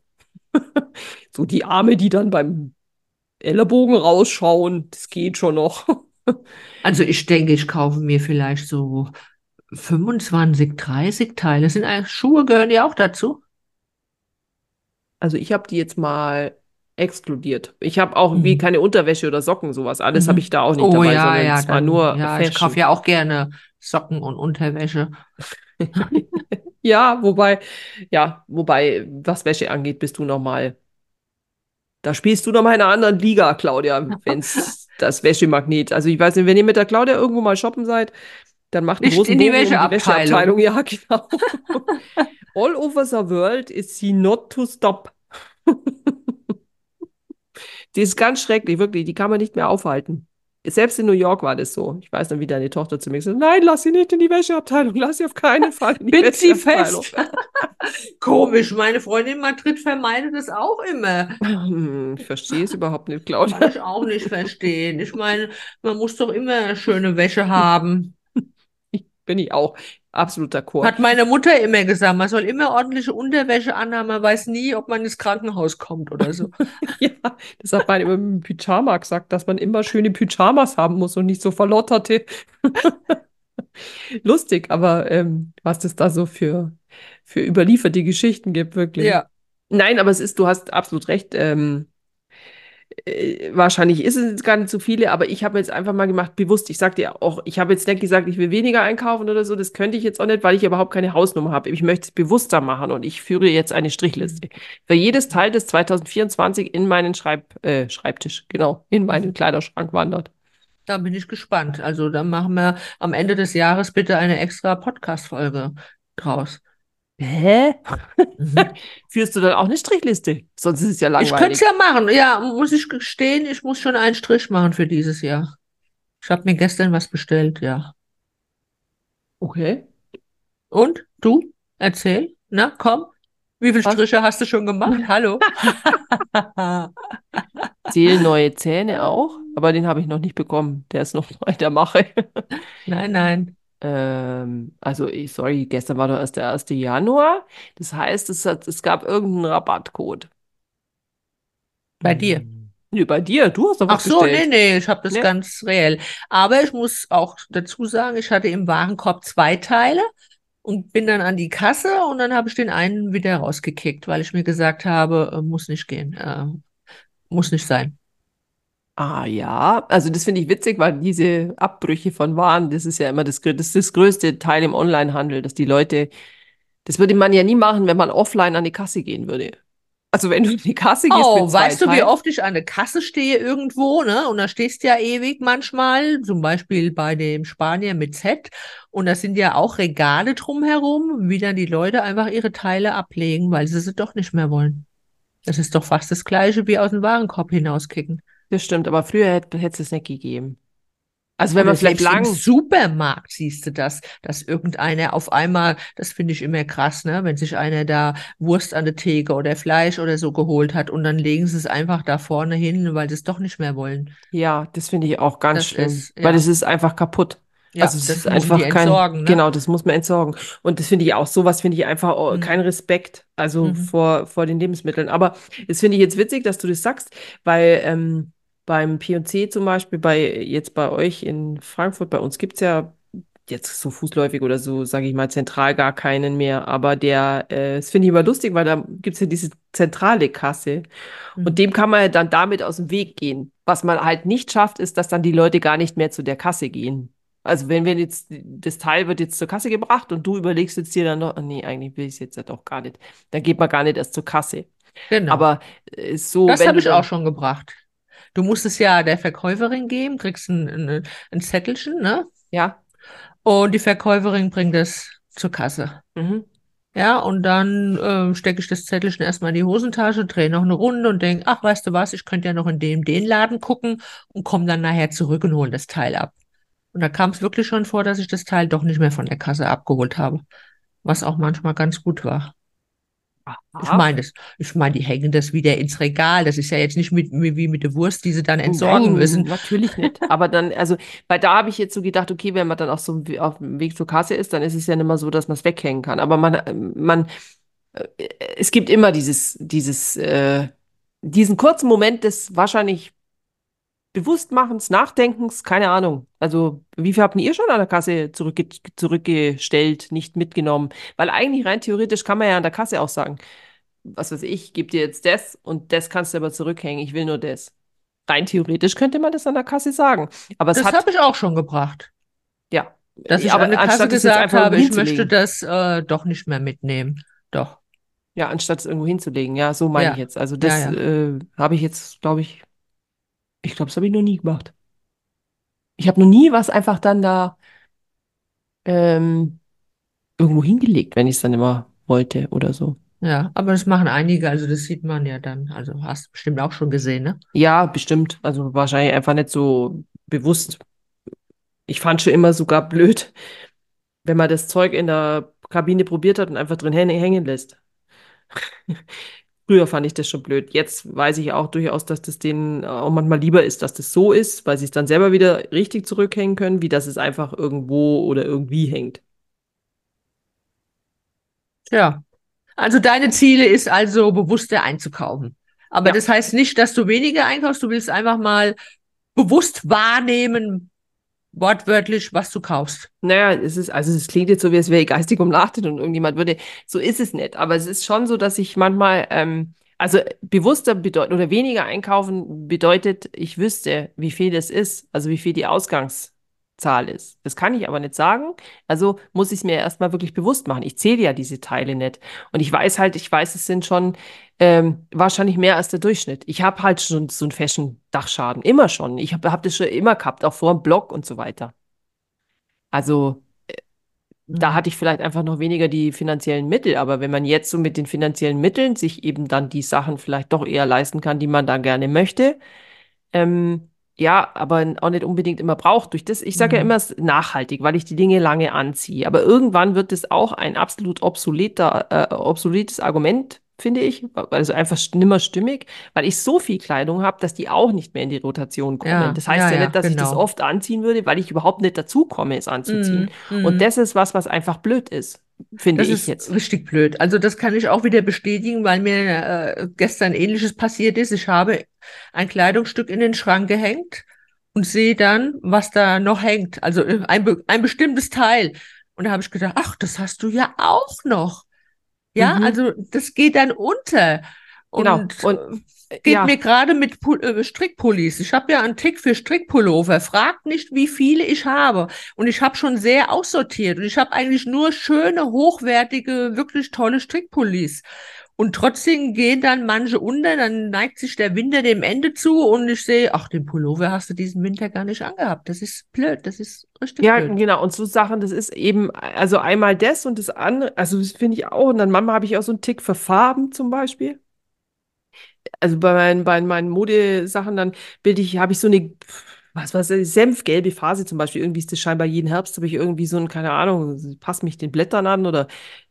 So die Arme, die dann beim Ellenbogen rausschauen, das geht schon noch. Also ich denke, ich kaufe mir vielleicht so 25, 30 Teile. Sind eigentlich Schuhe gehören ja auch dazu? Also ich habe die jetzt mal exkludiert. Ich habe auch wie Mhm. keine Unterwäsche oder Socken, sowas. Alles habe ich Mhm. da auch nicht Oh dabei, ja, sondern ja, es war nur ja, ich kaufe Fashion. ja auch gerne Socken und Unterwäsche. Ja, wobei, ja, wobei, was Wäsche angeht, bist du noch mal, da spielst du noch mal in einer anderen Liga, Claudia, wenn's das Wäschemagnet. Also ich weiß nicht, wenn ihr mit der Claudia irgendwo mal shoppen seid, dann macht einen großen in die um die Wäscheabteilung. Wäscheabteilung. Ja, genau. All over the world is she not to stop. Die ist ganz schrecklich, wirklich. Die kann man nicht mehr aufhalten. Selbst in New York war das so. Ich weiß noch, wie deine Tochter zu mir gesagt hat, nein, lass sie nicht in die Wäscheabteilung, lass sie auf keinen Fall in die sie Wäscheabteilung. fest. Komisch, meine Freundin in Madrid vermeidet das auch immer. Hm, Ich verstehe es überhaupt nicht, Kann Claudia. ich auch nicht verstehen. Ich meine, man muss doch immer schöne Wäsche haben. Bin ich auch absolut d'accord. Hat meine Mutter immer gesagt, man soll immer ordentliche Unterwäsche anhaben. Man weiß nie, ob man ins Krankenhaus kommt oder so. Ja, das hat man immer dem Pyjama gesagt, dass man immer schöne Pyjamas haben muss und nicht so verlotterte. Lustig, aber ähm, was es da so für, für überlieferte Geschichten gibt, wirklich. Ja. Nein, aber es ist, du hast absolut recht. Ähm, äh, wahrscheinlich ist es jetzt gar nicht so viele, aber ich habe jetzt einfach mal gemacht, bewusst. Ich sag dir auch, ich habe jetzt nicht gesagt, ich will weniger einkaufen oder so. Das könnte ich jetzt auch nicht, weil ich überhaupt keine Hausnummer habe. Ich möchte es bewusster machen und ich führe jetzt eine Strichliste. Für jedes Teil, das 2024 in meinen Schreib, äh, Schreibtisch, genau, in meinen Kleiderschrank wandert. Da bin ich gespannt. Also dann machen wir am Ende des Jahres bitte eine extra Podcast-Folge draus. Hä? Mhm. Führst du dann auch eine Strichliste? Sonst ist es ja Ich könnte langweilig. es ja machen. Ja, muss ich gestehen, ich muss schon einen Strich machen für dieses Jahr. Ich habe mir gestern was bestellt, ja. Okay. Und du? Erzähl. Na, komm. Wie viele Was? Striche hast du schon gemacht? Hallo. Zählen neue Zähne auch, aber den habe ich noch nicht bekommen. Der ist noch in der Mache. Nein, nein. Ähm, also, ich- sorry, gestern war doch erst der 1. Januar. Das heißt, es hat, es gab irgendeinen Rabattcode. Bei dir. Nö, bei dir. Du hast doch Ach was so, nee, bestellt. nee, ich habe das Nee? ganz reell. Aber ich muss auch dazu sagen, ich hatte im Warenkorb zwei Teile und bin dann an die Kasse und dann habe ich den einen wieder rausgekickt, weil ich mir gesagt habe, äh, muss nicht gehen, äh, muss nicht sein. Ah ja, also das finde ich witzig, weil diese Abbrüche von Waren, das ist ja immer das, das ist das größte Teil im Onlinehandel, dass die Leute, das würde man ja nie machen, wenn man offline an die Kasse gehen würde. Also wenn du an die Kasse gehst Oh, weißt du, wie Teilen, oft ich an der Kasse stehe irgendwo, ne? Und da stehst du ja ewig manchmal, zum Beispiel bei dem Spanier mit Z. Und da sind ja auch Regale drumherum, wie dann die Leute einfach ihre Teile ablegen, weil sie sie doch nicht mehr wollen. Das ist doch fast das Gleiche wie aus dem Warenkorb hinauskicken. Das stimmt, aber früher hätte hätte es nicht gegeben. Also wenn Oder man vielleicht selbst im lang, Supermarkt siehst du das, dass irgendeiner auf einmal, das finde ich immer krass, ne, wenn sich einer da Wurst an der Theke oder Fleisch oder so geholt hat und dann legen sie es einfach da vorne hin, weil sie es doch nicht mehr wollen. ja, das finde ich auch ganz Das schlimm, ist, weil ja, es ist einfach kaputt. ja, Also es das ist einfach kein, ne? genau, das muss man entsorgen. Und das finde ich auch, sowas finde ich einfach oh, Mhm. kein Respekt, also Mhm. vor, vor den Lebensmitteln. Aber das finde ich jetzt witzig, dass du das sagst, weil ähm, beim P&C zum Beispiel, bei jetzt bei euch in Frankfurt, bei uns gibt es ja jetzt so fußläufig oder so, sage ich mal, zentral gar keinen mehr. Aber der, äh, das finde ich immer lustig, weil da gibt es ja diese zentrale Kasse. Mhm. Und dem kann man ja dann damit aus dem Weg gehen. Was man halt nicht schafft, ist, dass dann die Leute gar nicht mehr zu der Kasse gehen. Also wenn wir jetzt, das Teil wird jetzt zur Kasse gebracht und du überlegst jetzt dir dann noch, "Ah, nee, eigentlich will ich es jetzt ja doch gar nicht. Dann geht man gar nicht erst zur Kasse. Genau. Aber äh, so, Das habe ich auch schon gebracht. Du musst es ja der Verkäuferin geben, kriegst ein, ein, ein Zettelchen, ne? ja, Und die Verkäuferin bringt es zur Kasse. mhm. Ja, und dann ähm, stecke ich das Zettelchen erstmal in die Hosentasche, drehe noch eine Runde und denke, ach, weißt du was, ich könnte ja noch in dem, den Laden gucken und komme dann nachher zurück und hole das Teil ab. Und da kam es wirklich schon vor, dass ich das Teil doch nicht mehr von der Kasse abgeholt habe, was auch manchmal ganz gut war. Ich Aha. meine das, ich meine, die hängen das wieder ins Regal. Das ist ja jetzt nicht mit, wie mit der Wurst, die sie dann entsorgen Nein, müssen. natürlich nicht. Aber dann, also, weil da habe ich jetzt so gedacht, okay, wenn man dann auch so auf dem Weg zur Kasse ist, dann ist es ja nicht mehr so, dass man es weghängen kann. Aber man, man, äh, es gibt immer dieses, dieses, äh, diesen kurzen Moment des wahrscheinlich Bewusstmachens, Nachdenkens, keine Ahnung. Also, wie viel habt ihr schon an der Kasse zurückge zurückgestellt, nicht mitgenommen? Weil eigentlich rein theoretisch kann man ja an der Kasse auch sagen, was weiß ich, gebe dir jetzt das und das kannst du aber zurückhängen, ich will nur das. Rein theoretisch könnte man das an der Kasse sagen. Aber Das habe ich auch schon gebracht. ja, Dass ich aber an der Kasse anstatt es jetzt gesagt einfach habe, ich möchte das äh, doch nicht mehr mitnehmen. Doch. Ja, anstatt es irgendwo hinzulegen. Ja, so meine Ja. ich jetzt. Also das Ja, äh, habe ich jetzt, glaube ich, ich glaube, das habe ich noch nie gemacht. Ich habe noch nie was einfach dann da ähm, irgendwo hingelegt, wenn ich es dann immer wollte oder so. Ja, aber das machen einige, also das sieht man ja dann. Also hast du bestimmt auch schon gesehen, ne? Ja, bestimmt. Also wahrscheinlich einfach nicht so bewusst. Ich fand schon immer sogar blöd, wenn man das Zeug in der Kabine probiert hat und einfach drin hängen hängen lässt. Früher fand ich das schon blöd. Jetzt weiß ich auch durchaus, dass das denen auch manchmal lieber ist, dass das so ist, weil sie es dann selber wieder richtig zurückhängen können, wie dass es einfach irgendwo oder irgendwie hängt. Ja. Also deine Ziele ist also bewusster einzukaufen. Aber Ja. das heißt nicht, dass du weniger einkaufst, du willst einfach mal bewusst wahrnehmen, wortwörtlich, was du kaufst. Naja, es ist, also es klingt jetzt so, wie es wäre geistig umnachtet und irgendjemand würde, so ist es nicht. Aber es ist schon so, dass ich manchmal, ähm, also bewusster bedeutet oder weniger einkaufen bedeutet, ich wüsste, wie viel das ist, also wie viel die Ausgangszahl ist. Das kann ich aber nicht sagen. Also muss ich es mir erstmal wirklich bewusst machen. Ich zähle ja diese Teile nicht. Und ich weiß halt, ich weiß, es sind schon ähm, wahrscheinlich mehr als der Durchschnitt. Ich habe halt schon so einen Fashion-Dachschaden, immer schon. Ich habe hab das schon immer gehabt, auch vor dem Blog und so weiter. Also da Mhm. hatte ich vielleicht einfach noch weniger die finanziellen Mittel, aber wenn man jetzt so mit den finanziellen Mitteln sich eben dann die Sachen vielleicht doch eher leisten kann, die man da gerne möchte, ähm, ja, aber auch nicht unbedingt immer braucht. Durch das, ich sage ja Mhm. immer, es ist nachhaltig, weil ich die Dinge lange anziehe. Aber irgendwann wird es auch ein absolut obsoleter, äh, obsoletes Argument, finde ich, also einfach nimmer stimmig, weil ich so viel Kleidung habe, dass die auch nicht mehr in die Rotation kommen. Ja, Das ja, heißt ja ja, nicht, dass ich das genau. oft anziehen würde, weil ich überhaupt nicht dazu komme, es anzuziehen. Mhm. Und Mhm. das ist was, was einfach blöd ist, finde Das ich ist jetzt. richtig blöd. Also das kann ich auch wieder bestätigen, weil mir äh, gestern Ähnliches passiert ist. Ich habe ein Kleidungsstück in den Schrank gehängt und sehe dann, was da noch hängt. Also äh, ein, ein bestimmtes Teil. Und da habe ich gedacht, ach, das hast du ja auch noch. Ja, Mhm, also das geht dann unter. Genau. Und Und äh, äh, geht mir ja, gerade mit Pul äh, Strickpullis. Ich habe ja einen Tick für Strickpullover. Fragt nicht, wie viele ich habe. Und ich habe schon sehr aussortiert. Und ich habe eigentlich nur schöne, hochwertige, wirklich tolle Strickpullis. Und trotzdem gehen dann manche unter, dann neigt sich der Winter dem Ende zu und ich sehe, ach, den Pullover hast du diesen Winter gar nicht angehabt. Das ist blöd, das ist richtig Ja, blöd. genau. Und so Sachen, das ist eben, also einmal das und das andere, also das finde ich auch. Und dann manchmal habe ich auch so einen Tick für Farben zum Beispiel. Also bei meinen, bei meinen Modesachen, dann bilde ich, habe ich so eine, was weiß ich, senfgelbe Phase zum Beispiel. Irgendwie ist das scheinbar jeden Herbst, habe ich irgendwie so ein, keine Ahnung, passt mich den Blättern an oder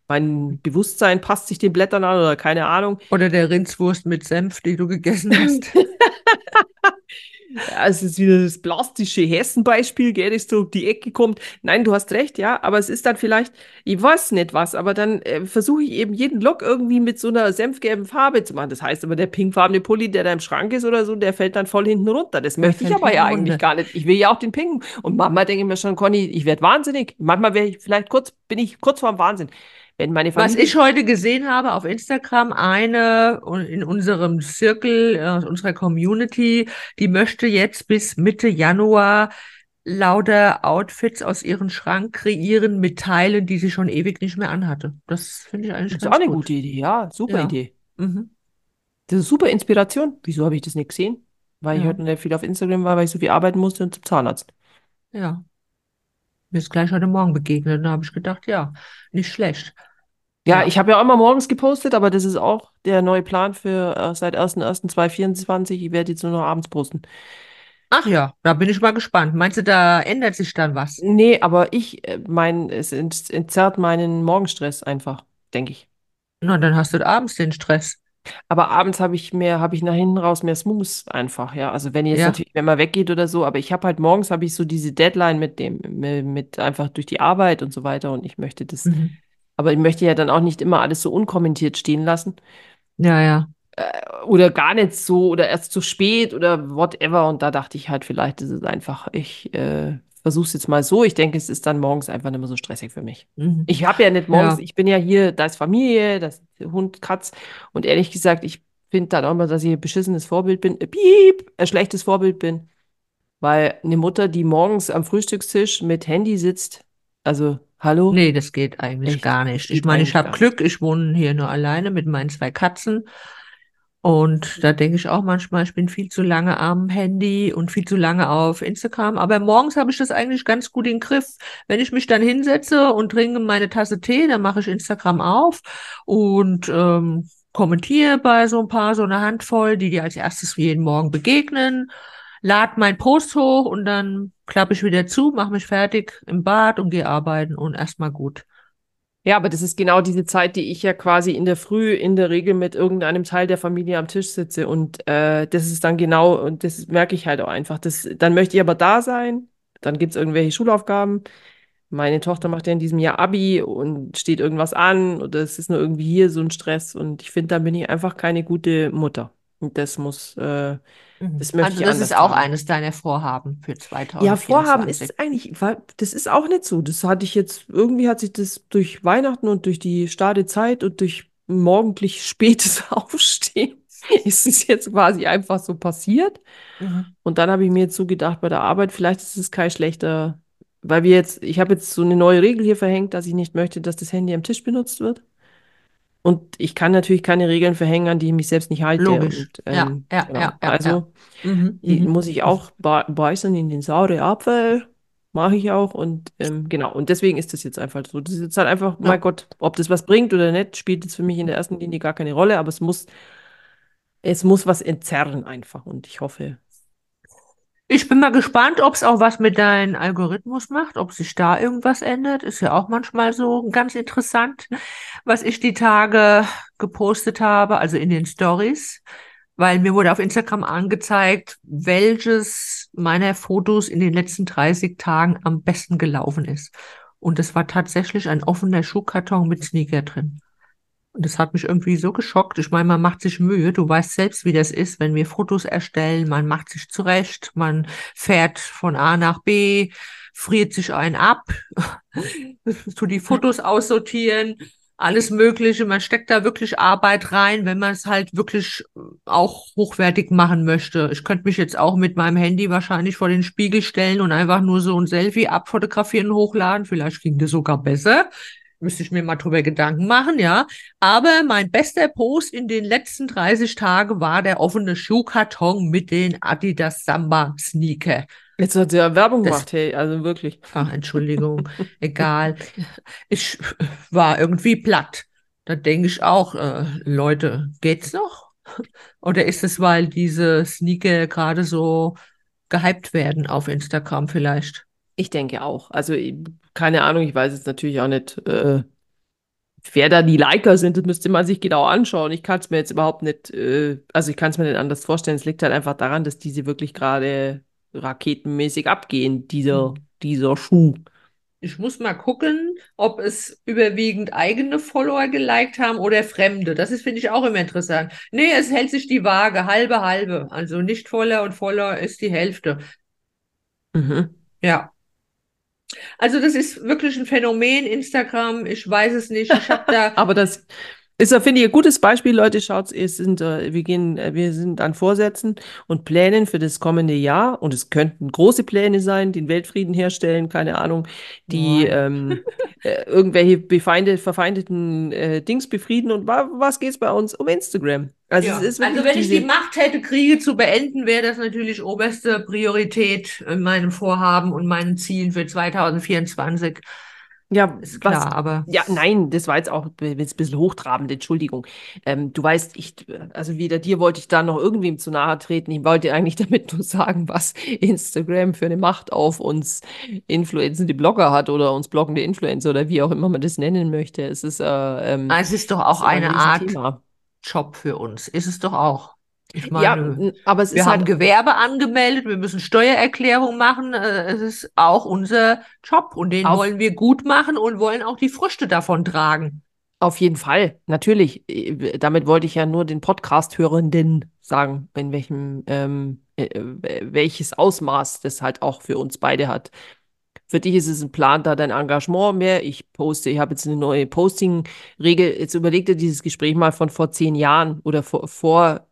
mein Bewusstsein passt sich den Blättern an oder keine Ahnung. Oder der Rindswurst mit Senf, die du gegessen hast. Ja, es ist wieder das plastische Hessen-Beispiel, gell, das so um die Ecke kommt. Nein, du hast recht, ja, aber es ist dann vielleicht, ich weiß nicht was, aber dann äh, versuche ich eben jeden Look irgendwie mit so einer senfgelben Farbe zu machen. Das heißt aber, der pinkfarbene Pulli, der da im Schrank ist oder so, der fällt dann voll hinten runter. Das möchte ich aber ja hinten eigentlich runter. gar nicht. Ich will ja auch den pinken. Und manchmal denke ich mir schon, Conny, ich werde wahnsinnig. Manchmal wäre ich vielleicht kurz, bin ich kurz vorm Wahnsinn. Wenn meine Was Familie ich heute gesehen habe auf Instagram, eine in unserem Circle, äh, unserer Community, die möchte jetzt bis Mitte Januar lauter Outfits aus ihrem Schrank kreieren mit Teilen, die sie schon ewig nicht mehr anhatte. Das finde ich eigentlich Das ist auch ganz eine gut. gute Idee, ja, super Ja. Idee. Mhm. Das ist super Inspiration. Wieso habe ich das nicht gesehen? Weil ich Ja. heute nicht viel auf Instagram war, weil ich so viel arbeiten musste und zum Zahnarzt. Ja. Mir ist gleich heute Morgen begegnet. Da habe ich gedacht, ja, nicht schlecht. Ja, Ja. ich habe ja auch immer morgens gepostet, aber das ist auch der neue Plan für äh, seit 1.1.2024. Ich werde jetzt nur noch abends posten. Ach ja, da bin ich mal gespannt. Meinst du, da ändert sich dann was? Nee, aber ich, äh, mein, es ent- entzerrt meinen Morgenstress einfach, denke ich. Na, dann hast du abends den Stress. Aber abends habe ich mehr, habe ich nach hinten raus mehr Smooth einfach, ja. Also wenn jetzt Ja. natürlich, wenn man weggeht oder so, aber ich habe halt morgens habe ich so diese Deadline mit dem, mit, mit einfach durch die Arbeit und so weiter und ich möchte das, Mhm. Aber ich möchte ja dann auch nicht immer alles so unkommentiert stehen lassen. Ja, ja. oder gar nicht so oder erst zu spät oder whatever. Und da dachte ich halt, vielleicht ist es einfach, ich äh, versuche es jetzt mal so. Ich denke, es ist dann morgens einfach nicht mehr so stressig für mich. Mhm. Ich habe ja nicht morgens, Ja. ich bin ja hier, da ist Familie, da ist Hund, Katz. Und ehrlich gesagt, ich finde dann auch immer, dass ich ein beschissenes Vorbild bin, äh, piep, ein schlechtes Vorbild bin. Weil eine Mutter, die morgens am Frühstückstisch mit Handy sitzt, also, hallo? Nee, das geht eigentlich Echt, gar nicht. geht Ich meine, ich habe Glück, ich wohne hier nur alleine mit meinen zwei Katzen. Und da denke ich auch manchmal, ich bin viel zu lange am Handy und viel zu lange auf Instagram. Aber morgens habe ich das eigentlich ganz gut in Griff. Wenn ich mich dann hinsetze und trinke meine Tasse Tee, dann mache ich Instagram auf und ähm, kommentiere bei so ein paar, so eine Handvoll, die dir als erstes jeden Morgen begegnen, lad meinen Post hoch und dann klappe ich wieder zu, mache mich fertig im Bad und gehe arbeiten und erstmal gut. Ja, aber das ist genau diese Zeit, die ich ja quasi in der Früh in der Regel mit irgendeinem Teil der Familie am Tisch sitze. Und äh, das ist dann genau, und das merke ich halt auch einfach. Das, dann möchte ich aber da sein, dann gibt es irgendwelche Schulaufgaben. Meine Tochter macht ja in diesem Jahr Abi und steht irgendwas an oder es ist nur irgendwie hier so ein Stress. Und ich finde, da bin ich einfach keine gute Mutter. Und das muss, äh, Mhm. das möchte Also ich das ist auch haben. eines deiner Vorhaben für Ja, Vorhaben ist 2024. eigentlich, weil das ist auch nicht so. Das hatte ich jetzt, irgendwie hat sich das durch Weihnachten und durch die starke Zeit und durch morgendlich spätes Aufstehen ist es jetzt quasi einfach so passiert. Mhm. Und dann habe ich mir jetzt so gedacht, bei der Arbeit, vielleicht ist es kein schlechter, weil wir jetzt, ich habe jetzt so eine neue Regel hier verhängt, dass ich nicht möchte, dass das Handy am Tisch benutzt wird. Und ich kann natürlich keine Regeln verhängen, an die ich mich selbst nicht halte. Logisch. Und Ja, ähm, ja, genau. ja, ja, ja. Also Mhm. die Mhm. muss ich auch beißen in den sauren Apfel. Mache ich auch. Und ähm, genau. Und deswegen ist das jetzt einfach so. Das ist jetzt halt einfach, mein Ja. Gott, ob das was bringt oder nicht, spielt jetzt für mich in der ersten Linie gar keine Rolle. Aber es muss, es muss was entzerren einfach. Und ich hoffe. Ich bin mal gespannt, ob es auch was mit deinem Algorithmus macht, ob sich da irgendwas ändert. Ist ja auch manchmal so ganz interessant, was ich die Tage gepostet habe, also in den Stories, weil mir wurde auf Instagram angezeigt, welches meiner Fotos in den letzten 30 Tagen am besten gelaufen ist. Und es war tatsächlich ein offener Schuhkarton mit Sneaker drin. Und das hat mich irgendwie so geschockt. Ich meine, man macht sich Mühe. Du weißt selbst, wie das ist, wenn wir Fotos erstellen. Man macht sich zurecht. Man fährt von A nach B, friert sich einen ab, tut die Fotos aussortieren, alles Mögliche. Man steckt da wirklich Arbeit rein, wenn man es halt wirklich auch hochwertig machen möchte. Ich könnte mich jetzt auch mit meinem Handy wahrscheinlich vor den Spiegel stellen und einfach nur so ein Selfie abfotografieren hochladen. Vielleicht ging das sogar besser. Müsste ich mir mal drüber Gedanken machen, ja. Aber mein bester Post in den letzten 30 Tagen war der offene Schuhkarton mit den Adidas Samba Sneaker. Jetzt hat sie ja Werbung Das- gemacht, hey, also wirklich. Ach, Entschuldigung, egal. Ich war irgendwie platt. Da denke ich auch, äh, Leute, geht's noch? Oder ist es, weil diese Sneaker gerade so gehypt werden auf Instagram vielleicht? Ich denke auch. Also, keine Ahnung, ich weiß jetzt natürlich auch nicht, äh, wer da die Liker sind, das müsste man sich genau anschauen. Ich kann es mir jetzt überhaupt nicht, äh, also ich kann es mir nicht anders vorstellen. Es liegt halt einfach daran, dass diese wirklich gerade raketenmäßig abgehen, dieser, Hm. dieser Schuh. Ich muss mal gucken, ob es überwiegend eigene Follower geliked haben oder Fremde. Das ist, finde ich, auch immer interessant. Nee, es hält sich die Waage, halbe, halbe. Also nicht voller und voller ist die Hälfte. Mhm. Ja. Also das ist wirklich ein Phänomen, Instagram. Ich weiß es nicht. Ich habe da, Aber das ist, ja, finde ich, ein gutes Beispiel, Leute. Schaut, es sind, äh, wir gehen, äh, wir sind an Vorsätzen und Plänen für das kommende Jahr. Und es könnten große Pläne sein, den Weltfrieden herstellen, keine Ahnung, die ähm, äh, irgendwelche befeinde, verfeindeten äh, Dings befrieden. Und wa was geht's bei uns? Um Instagram. Also ja. es Also wenn ich die Macht hätte, Kriege zu beenden, wäre das natürlich oberste Priorität in meinem Vorhaben und meinen Zielen für 2024. ja, Ist was, klar, aber Ja, nein, das war jetzt auch jetzt ein bisschen hochtrabend, Entschuldigung. Ähm, du weißt, ich, also weder dir wollte ich da noch irgendwem zu nahe treten. Ich wollte eigentlich damit nur sagen, was Instagram für eine Macht auf uns influenzende Blogger hat oder uns bloggende Influencer oder wie auch immer man das nennen möchte. Es ist, äh, ähm, es ist doch auch ist ein eine Art Riesenthema. Job für uns. Ist es doch auch. Ich Ja, meine, n- aber es wir ist haben halt Gewerbe angemeldet, wir müssen Steuererklärung machen. äh, Es ist auch unser Job und den wollen wir gut machen und wollen auch die Früchte davon tragen. Auf jeden Fall, natürlich. Damit wollte ich ja nur den Podcast-Hörenden sagen, in welchem, ähm, äh, äh, welches Ausmaß das halt auch für uns beide hat. Für dich ist es ein Plan, da dein Engagement mehr. Ich poste, ich habe jetzt eine neue Posting-Regel. Jetzt überleg dir dieses Gespräch mal von vor zehn Jahren oder vor, vor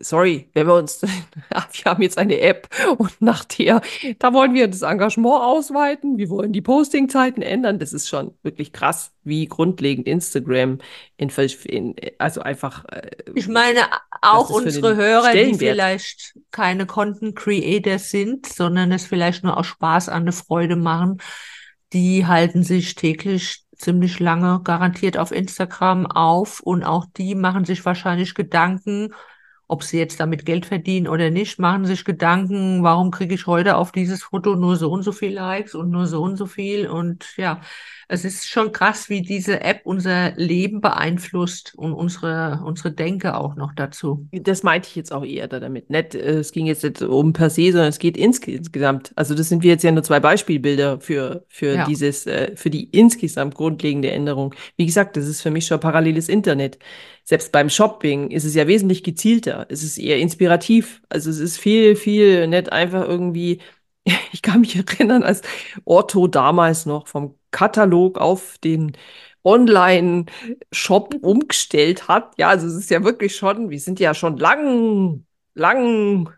sorry, wenn wir uns, wir haben jetzt eine App und nach der, da wollen wir das Engagement ausweiten, wir wollen die Postingzeiten ändern. Das ist schon wirklich krass, wie grundlegend Instagram in, in also einfach. Äh, ich meine, auch unsere Hörer, die vielleicht keine Content Creator sind, sondern es vielleicht nur aus Spaß an eine Freude machen, die halten sich täglich ziemlich lange garantiert auf Instagram auf und auch die machen sich wahrscheinlich Gedanken, ob sie jetzt damit Geld verdienen oder nicht, machen sich Gedanken, warum kriege ich heute auf dieses Foto nur so und so viel Likes und nur so und so viel und ja, es ist schon krass, wie diese App unser Leben beeinflusst und unsere, unsere Denke auch noch dazu. Das meinte ich jetzt auch eher damit. Nicht, äh, es ging jetzt nicht um per se, sondern es geht ins, insgesamt. Also das sind wir jetzt ja nur zwei Beispielbilder für, für ja. dieses, äh, für die insgesamt grundlegende Änderung. Wie gesagt, das ist für mich schon paralleles Internet. Selbst beim Shopping ist es ja wesentlich gezielter. Es ist eher inspirativ. Also es ist viel, viel nicht einfach irgendwie ich kann mich erinnern, als Otto damals noch vom Katalog auf den Online-Shop umgestellt hat. Ja, also es ist ja wirklich schon, wir sind ja schon lang, lang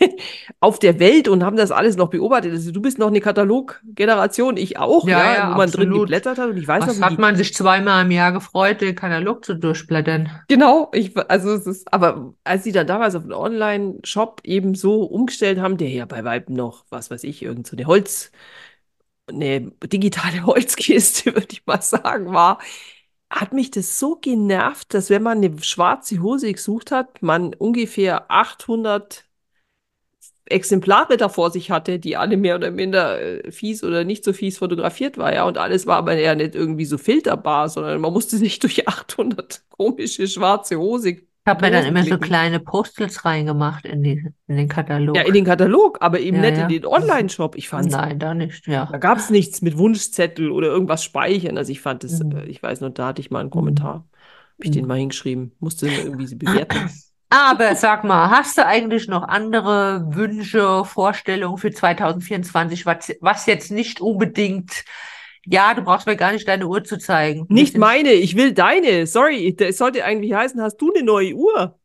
auf der Welt und haben das alles noch beobachtet. Also du bist noch eine Kataloggeneration, ich auch, ja, ja, ja wo man drin geblättert hat. Und ich weiß Was noch, hat man sich zweimal im Jahr gefreut, den Katalog zu durchblättern. Genau, ich, also es ist, aber als sie dann damals auf den Online-Shop eben so umgestellt haben, der ja bei Weitem noch, was weiß ich, irgend so eine Holz eine digitale Holzkiste, würde ich mal sagen, war, hat mich das so genervt, dass wenn man eine schwarze Hose gesucht hat, man ungefähr 800 Exemplare da vor sich hatte, die alle mehr oder minder äh, fies oder nicht so fies fotografiert war, ja, und alles war aber ja nicht irgendwie so filterbar, sondern man musste sich durch 800 komische schwarze Hose ich habe mir dann immer so kleine Postels reingemacht in, die, in den Katalog. Ja, in den Katalog, aber eben ja, nicht ja. in den Online-Shop. Ich fand Nein, da nicht, ja. Da gab es nichts mit Wunschzettel oder irgendwas speichern. Also ich fand das, mhm. Äh, ich weiß noch, da hatte ich mal einen Kommentar. Habe ich mhm. den mal hingeschrieben. Musste irgendwie sie bewerten. Aber sag mal, hast du eigentlich noch andere Wünsche, Vorstellungen für 2024, was, was jetzt nicht unbedingt ja, du brauchst mir gar nicht deine Uhr zu zeigen. Nicht meine, ich will deine. Sorry, es sollte eigentlich heißen, hast du eine neue Uhr?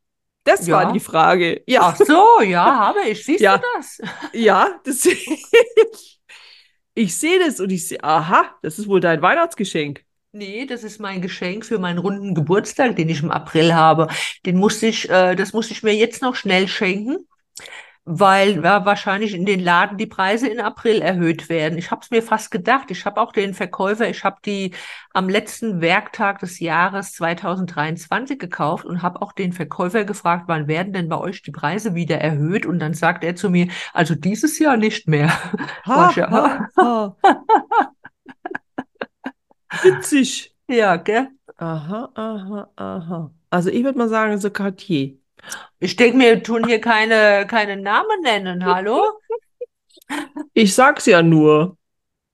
Das ja. war die Frage. Ja. Ach so, ja, habe ich. Siehst ja. du das? Ja, das ich sehe das und ich sehe, aha, das ist wohl dein Weihnachtsgeschenk. Nee, das ist mein Geschenk für meinen runden Geburtstag, den ich im April habe. Den musste ich, äh, das musste ich mir jetzt noch schnell schenken weil ja, wahrscheinlich in den Laden die Preise in April erhöht werden. Ich habe es mir fast gedacht. Ich habe auch den Verkäufer, ich habe die am letzten Werktag des Jahres 2023 gekauft und habe auch den Verkäufer gefragt, wann werden denn bei euch die Preise wieder erhöht? Und dann sagt er zu mir, also dieses Jahr nicht mehr. Ha, ha, ha. Witzig. Ja, gell? Aha, aha, aha. Also ich würde mal sagen, so Cartier. Ich denke mir, wir tun hier keine, keine Namen nennen, hallo? Ich sag's ja nur.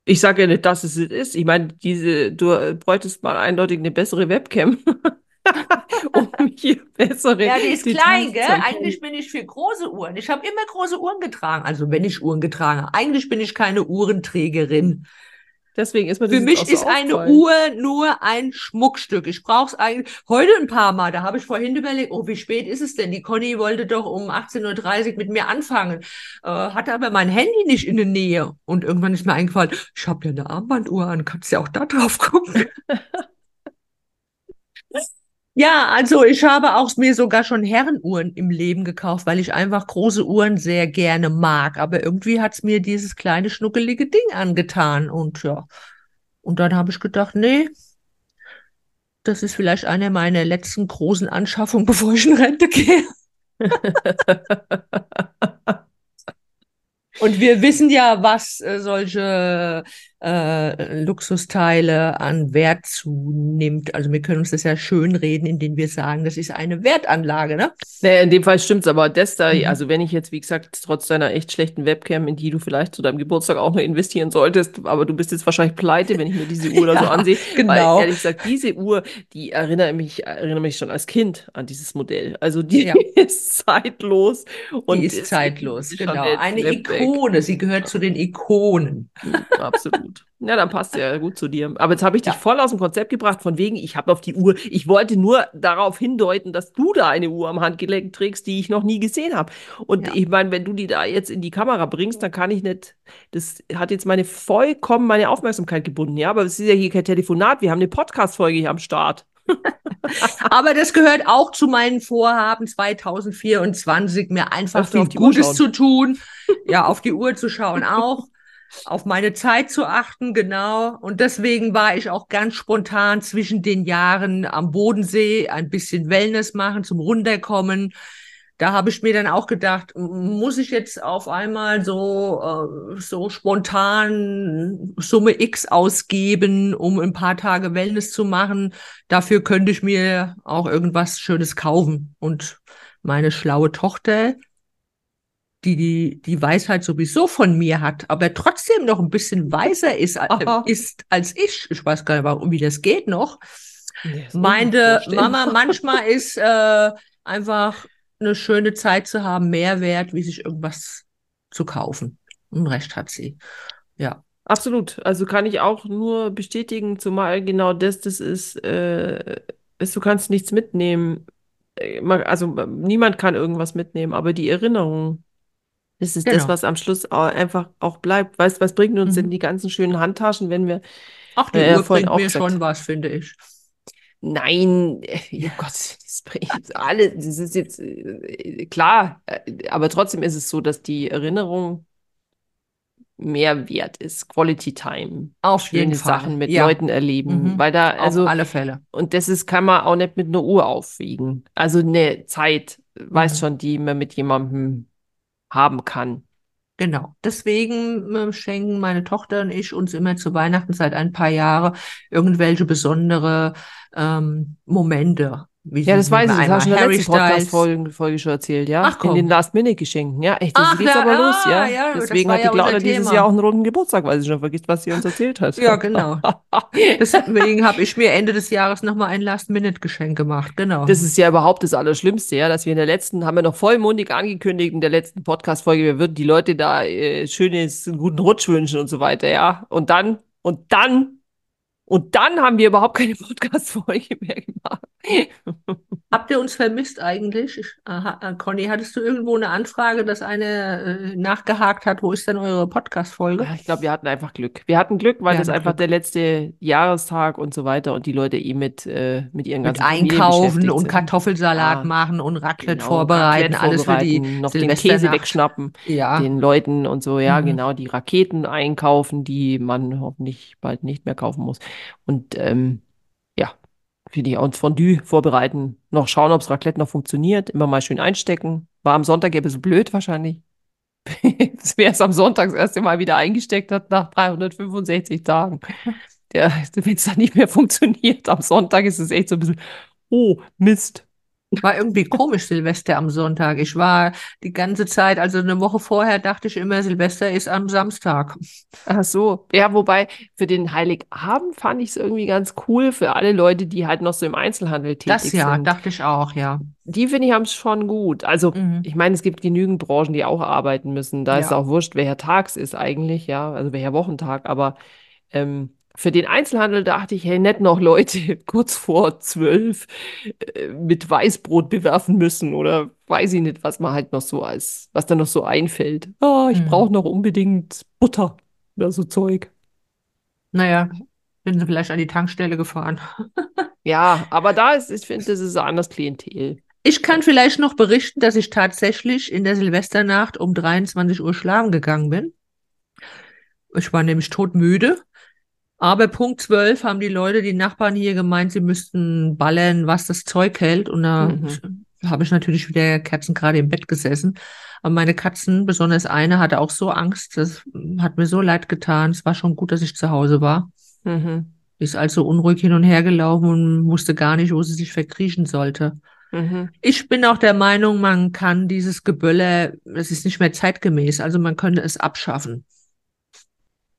Ich sage ja nicht, dass es es ist. Ich meine, diese, du bräuchtest mal eindeutig eine bessere Webcam. um hier bessere. Ja, die ist Details klein, gell? Eigentlich bin ich für große Uhren. Ich habe immer große Uhren getragen. Also wenn ich Uhren getragen habe. Eigentlich bin ich keine Uhrenträgerin. Deswegen ist mir Für mich ist eine Uhr nur ein Schmuckstück. Ich brauche es eigentlich heute ein paar Mal. Da habe ich vorhin überlegt, oh, wie spät ist es denn? Die Conny wollte doch um 18.30 Uhr mit mir anfangen, äh, hatte aber mein Handy nicht in der Nähe. Und irgendwann ist mir eingefallen, ich habe ja eine Armbanduhr an, kannst ja auch da drauf gucken. Ja, also ich habe auch mir sogar schon Herrenuhren im Leben gekauft, weil ich einfach große Uhren sehr gerne mag. Aber irgendwie hat's mir dieses kleine schnuckelige Ding angetan. Und ja, und dann habe ich gedacht, nee, das ist vielleicht eine meiner letzten großen Anschaffungen, bevor ich in Rente gehe. Und wir wissen ja, was äh, solche äh, Luxusteile an Wert zunimmt. Also wir können uns das ja schön reden, indem wir sagen, das ist eine Wertanlage, ne? Naja, in dem Fall stimmt's, aber das da, mhm. also wenn ich jetzt, wie gesagt, trotz deiner echt schlechten Webcam, in die du vielleicht zu deinem Geburtstag auch noch investieren solltest, aber du bist jetzt wahrscheinlich pleite, wenn ich mir diese Uhr ja, da so ansehe. Genau. Weil ehrlich gesagt, diese Uhr, die erinnert mich, erinnert mich schon als Kind an dieses Modell. Also die ja. ist zeitlos. Und die ist zeitlos, genau. Eine Ikone. Sie gehört zu den Ikonen. Absolut. Gut. Ja, dann passt ja gut zu dir. Aber jetzt habe ich dich Ja. voll aus dem Konzept gebracht, von wegen, ich habe auf die Uhr. Ich wollte nur darauf hindeuten, dass du da eine Uhr am Handgelenk trägst, die ich noch nie gesehen habe. Und Ja. ich meine, wenn du die da jetzt in die Kamera bringst, dann kann ich nicht. Das hat jetzt meine vollkommen meine Aufmerksamkeit gebunden. Ja, aber es ist ja hier kein Telefonat. Wir haben eine Podcast-Folge hier am Start. Aber das gehört auch zu meinen Vorhaben 2024, mir einfach viel Gutes zu tun. Ja, auf die Uhr zu schauen auch. Auf meine Zeit zu achten, genau. Und deswegen war ich auch ganz spontan zwischen den Jahren am Bodensee ein bisschen Wellness machen, zum Runterkommen. Da habe ich mir dann auch gedacht, muss ich jetzt auf einmal so, äh, so spontan Summe X ausgeben, um ein paar Tage Wellness zu machen? Dafür könnte ich mir auch irgendwas Schönes kaufen. Und meine schlaue Tochter, die die, die Weisheit sowieso von mir hat, aber trotzdem noch ein bisschen weiser ist, äh, Aha. ist als ich, ich weiß gar nicht, warum, wie das geht noch, das meinte. Mama, manchmal ist äh, einfach eine schöne Zeit zu haben mehr wert, wie sich irgendwas zu kaufen. Und recht hat sie. Ja, Absolut. Also kann ich auch nur bestätigen, zumal genau das, das ist, äh, ist, du kannst nichts mitnehmen. Äh, Also äh, niemand kann irgendwas mitnehmen, aber die Erinnerung, das ist das, Genau. was am Schluss au- einfach auch bleibt. Weißt, was bringt uns denn Mhm. die ganzen schönen Handtaschen, wenn wir, auch die Ja, ja, Uhr bringt auch mir gesagt. schon was, finde ich. nein, äh, oh Gott, das bringt alle, das ist jetzt äh, klar, äh, aber trotzdem ist es so, dass die Erinnerung mehr wert ist. Quality Time. Auf jeden schöne Fall. Sachen mit Ja. Leuten erleben, Mhm. weil da, Auf also, alle Fälle. und das ist, kann man auch nicht mit einer Uhr aufwiegen. Also eine Zeit, weiß Mhm. schon, die man mit jemandem haben kann. Genau. Deswegen äh, schenken meine Tochter und ich uns immer zu Weihnachten seit ein paar Jahren irgendwelche besondere ähm, Momente. Wie Ja, das weiß ich, das hast du in der letzten. Podcast-Folge Folge schon erzählt, ja? Ach, In komm. den Last-Minute-Geschenken, ja? Echt, das Ach, geht's ja, aber los, ah, ja? ja, das Deswegen hat die ja Claudia dieses. Jahr auch einen runden Geburtstag, weil sie schon vergisst, was sie uns erzählt hat. Ja, genau. Deswegen habe ich mir Ende des Jahres nochmal ein Last-Minute-Geschenk gemacht. Genau. Das ist ja überhaupt das Allerschlimmste, ja, dass wir in der letzten, haben wir noch vollmundig angekündigt in der letzten Podcast-Folge, wir würden die Leute da äh, schönes, einen guten Rutsch wünschen und so weiter, ja. Und dann, und dann, und dann haben wir überhaupt keine Podcast-Folge mehr gemacht. Habt ihr uns vermisst eigentlich? Ich, aha, äh, Conny, hattest du irgendwo eine Anfrage, dass eine äh, nachgehakt hat, wo ist denn eure Podcast-Folge? Ja, ich glaube, wir hatten einfach Glück. Wir hatten Glück, weil Wir das einfach Glück. der letzte Jahrestag und so weiter und die Leute eh mit, äh, mit ihren Mit ganzen Familien Einkaufen und. Kartoffelsalat Ja, machen und Raclette Genau, vorbereiten, Raclette alles für die noch den Käse wegschnappen, Ja, den Leuten und so, ja, Mhm. genau, die Raketen einkaufen, die man hoffentlich bald nicht mehr kaufen muss. Und ähm, ja, für die und Fondue vorbereiten, noch schauen, ob das Raclette noch funktioniert, immer mal schön einstecken. War am Sonntag ja ein bisschen blöd wahrscheinlich. Wer es am Sonntag das erste Mal wieder eingesteckt hat nach 365 Tagen. Der, wenn es dann nicht mehr funktioniert, am Sonntag ist es echt so ein bisschen, oh, Mist. War irgendwie komisch Silvester am Sonntag. Ich war die ganze Zeit, also eine Woche vorher dachte ich immer, Silvester ist am Samstag. Ach so. Ja, wobei für den Heiligabend fand ich es irgendwie ganz cool für alle Leute, die halt noch so im Einzelhandel tätig Das ja, sind. dachte ich auch, ja. Die finde ich haben es schon gut. Also, Mhm. ich meine, es gibt genügend Branchen, die auch arbeiten müssen. Da ist es Ja. auch wurscht, welcher Tag es ist eigentlich, ja, also welcher Wochentag. Aber ähm, für den Einzelhandel dachte ich, hey, nicht noch Leute kurz vor zwölf äh, mit Weißbrot bewerfen müssen oder weiß ich nicht, was man halt noch so als, was da noch so einfällt. Ah, ich Mhm. brauche noch unbedingt Butter oder so Zeug. Naja, sind sie vielleicht an die Tankstelle gefahren. Ja, aber da ist, ich finde, das ist ein anderes Klientel. Ich kann vielleicht noch berichten, dass ich tatsächlich in der Silvesternacht um 23 Uhr schlafen gegangen bin. Ich war nämlich todmüde. Aber Punkt 12 haben die Leute, die Nachbarn hier gemeint, sie müssten ballern, was das Zeug hält. Und da Mhm. habe ich natürlich wieder Katzen gerade im Bett gesessen. Aber meine Katzen, besonders eine, hatte auch so Angst. Das hat mir so leid getan. Es war schon gut, dass ich zu Hause war. Mhm. Die ist also unruhig hin und her gelaufen und wusste gar nicht, wo sie sich verkriechen sollte. Mhm. Ich bin auch der Meinung, man kann dieses Gebölle, es ist nicht mehr zeitgemäß, also man könnte es abschaffen.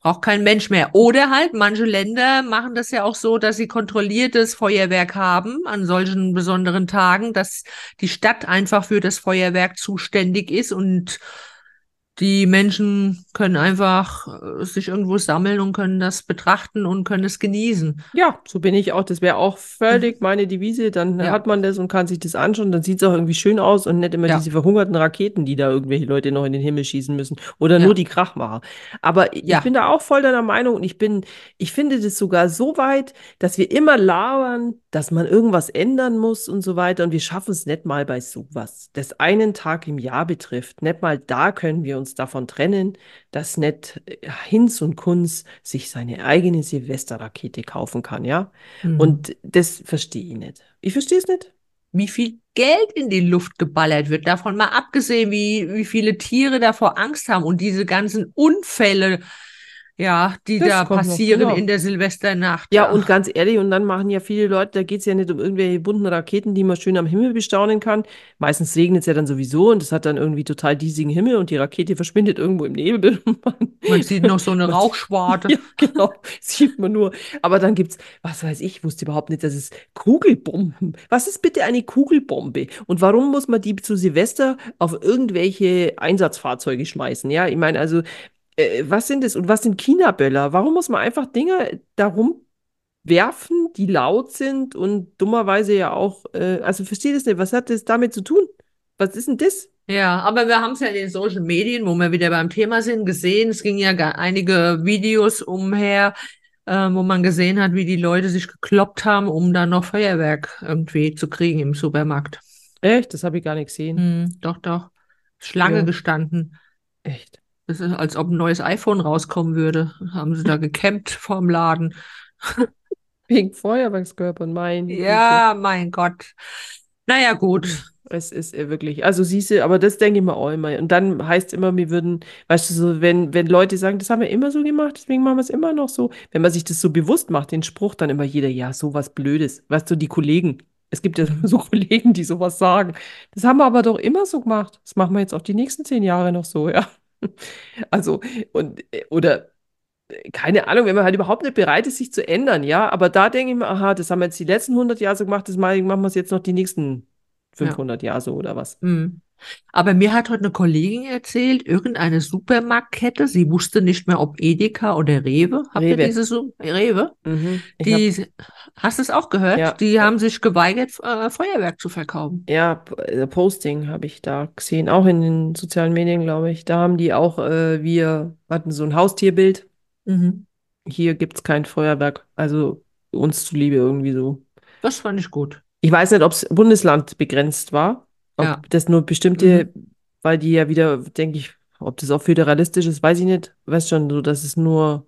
Braucht kein Mensch mehr. Oder halt, manche Länder machen das ja auch so, dass sie kontrolliertes Feuerwerk haben an solchen besonderen Tagen, dass die Stadt einfach für das Feuerwerk zuständig ist und Die Menschen können einfach äh, sich irgendwo sammeln und können das betrachten und können es genießen. Ja, so bin ich auch. Das wäre auch völlig meine Devise. Dann Ja, hat man das und kann sich das anschauen. Dann sieht es auch irgendwie schön aus und nicht immer ja, diese verhungerten Raketen, die da irgendwelche Leute noch in den Himmel schießen müssen. Oder nur ja, die Krachmacher. Aber ich bin da auch voll deiner Meinung und ich bin, ich finde das sogar so weit, dass wir immer labern, dass man irgendwas ändern muss und so weiter. Und wir schaffen es nicht mal bei sowas, das einen Tag im Jahr betrifft. Nicht mal da können wir uns davon trennen, dass nicht äh, Hinz und Kunz sich seine eigene Silvesterrakete kaufen kann, ja? Mhm. Und das verstehe ich nicht. Ich verstehe es nicht. Wie viel Geld in die Luft geballert wird, davon mal abgesehen, wie, wie viele Tiere davor Angst haben und diese ganzen Unfälle, ja, die Das da kommt noch, passieren in genau. der Silvesternacht. Ja, und Ach, ganz ehrlich, und dann machen ja viele Leute, da geht es ja nicht um irgendwelche bunten Raketen, die man schön am Himmel bestaunen kann. Meistens regnet es ja dann sowieso und es hat dann irgendwie total diesigen Himmel und die Rakete verschwindet irgendwo im Nebel. Und man, sieht noch so eine Rauchschwarte. ja, genau, sieht man nur. Aber dann gibt es, was weiß ich, wusste überhaupt nicht, dass es Kugelbomben. Was ist bitte eine Kugelbombe? Und warum muss man die zu Silvester auf irgendwelche Einsatzfahrzeuge schmeißen? Ja, ich meine, also äh, was sind es und was sind China-Böller? Warum muss man einfach Dinge darum werfen, die laut sind und dummerweise ja auch, äh, also verstehe das nicht, was hat das damit zu tun? Was ist denn das? Ja, aber wir haben es ja in den Social Medien, wo wir wieder beim Thema sind, gesehen. Es ging ja gar einige Videos umher, äh, wo man gesehen hat, wie die Leute sich gekloppt haben, um dann noch Feuerwerk irgendwie zu kriegen im Supermarkt. Echt? Das habe ich gar nicht gesehen. Hm, doch, doch. Schlange Ja, gestanden. echt. Das ist, als ob ein neues iPhone rauskommen würde. Haben sie da gecampt vorm Laden. Wegen Feuerwerkskörpern, Güte. Ja, mein Gott. Naja, gut. Es ist äh, wirklich, also siehst du, aber das denke ich mir auch immer. Und dann heißt immer, wir würden, weißt du, so, wenn, wenn Leute sagen, das haben wir immer so gemacht, deswegen machen wir es immer noch so. Wenn man sich das so bewusst macht, den Spruch, dann immer jeder, ja, sowas Blödes. Weißt du, die Kollegen. Es gibt ja so Kollegen, die sowas sagen. Das haben wir aber doch immer so gemacht. Das machen wir jetzt auch die nächsten zehn Jahre noch so, ja. Also, und, äh, oder keine Ahnung, wenn man halt überhaupt nicht bereit ist, sich zu ändern, ja. Aber da denke ich mir, aha, das haben wir jetzt die letzten 100 Jahre so gemacht, das machen wir es jetzt noch die nächsten Ja. 500 Jahre so oder was. Hm. Aber mir hat heute eine Kollegin erzählt, irgendeine Supermarktkette, sie wusste nicht mehr, ob Edeka oder Rewe. Habt ihr Rewe. diese Su Rewe? Mhm. Die, hast du es auch gehört? ja, Die haben sich geweigert, äh, Feuerwerk zu verkaufen. ja, äh, Posting habe ich da gesehen, auch in den sozialen Medien, glaube ich. Da haben die auch, äh, wir hatten so ein Haustierbild. Mhm. Hier gibt es kein Feuerwerk. Also uns zuliebe irgendwie so. Das fand ich gut. Ich weiß nicht, ob es Bundesland begrenzt war, Ja. ob das nur bestimmte, Mhm. weil die ja wieder, denke ich, ob das auch föderalistisch ist, weiß ich nicht. Weiß schon so, dass es nur,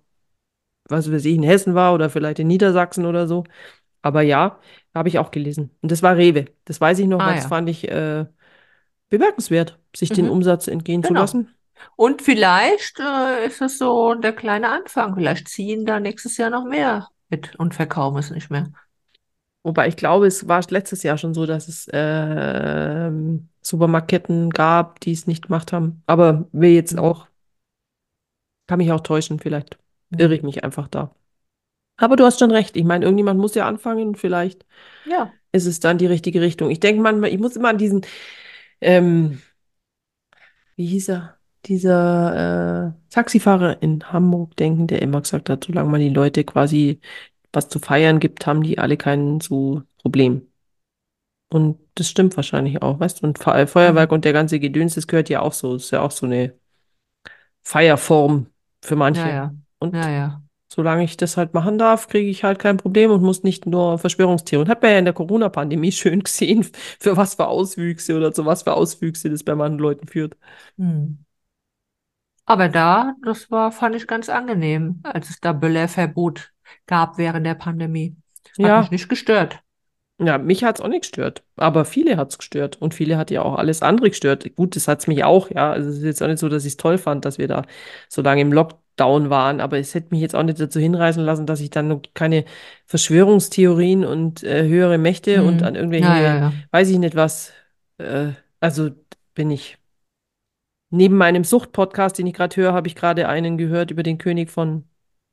was weiß ich, in Hessen war oder vielleicht in Niedersachsen oder so. Aber ja, habe ich auch gelesen. Und das war Rewe. Das weiß ich noch, Ah das ja. fand ich äh, bemerkenswert, sich den Mhm. Umsatz entgehen zu Genau. lassen. Und vielleicht äh, ist es so der kleine Anfang. Vielleicht ziehen da nächstes Jahr noch mehr mit und verkaufen es nicht mehr. Wobei ich glaube, es war letztes Jahr schon so, dass es ähm, Supermarktketten gab, die es nicht gemacht haben. Aber wir jetzt Mhm. auch, kann mich auch täuschen, vielleicht irre ich Mhm. mich einfach da. Aber du hast schon recht. Ich meine, irgendjemand muss ja anfangen und vielleicht Ja. ist es dann die richtige Richtung. Ich denke manchmal, ich muss immer an diesen, ähm, wie hieß er? Dieser äh, Taxifahrer in Hamburg denken, der immer gesagt hat, solange man die Leute quasi was zu feiern gibt, haben die alle kein so Problem. Und das stimmt wahrscheinlich auch, weißt du? Und Fe- Feuerwerk Mhm. und der ganze Gedöns, das gehört ja auch so. Das ist ja auch so eine Feierform für manche. ja. Ja, Und ja. solange ich das halt machen darf, kriege ich halt kein Problem und muss nicht nur Verschwörungstheorien. Hat man ja in der Corona-Pandemie schön gesehen, für was für Auswüchse oder zu was für Auswüchse das bei manchen Leuten führt. Mhm. Aber da, das war, fand ich ganz angenehm, als es da Böllerverbot gab während der Pandemie. Hat mich Ja, nicht gestört. Ja, mich hat's auch nicht gestört, aber viele hat's gestört und viele hat ja auch alles andere gestört. Gut, das hat's mich auch, ja. Also es ist jetzt auch nicht so, dass ich es toll fand, dass wir da so lange im Lockdown waren, aber es hätte mich jetzt auch nicht dazu hinreißen lassen, dass ich dann noch keine Verschwörungstheorien und äh, höhere Mächte und an Mhm. Ja, ja, irgendwelche, ja. weiß ich nicht was, äh, also bin ich. Neben meinem Sucht-Podcast, den ich gerade höre, habe ich gerade einen gehört über den König von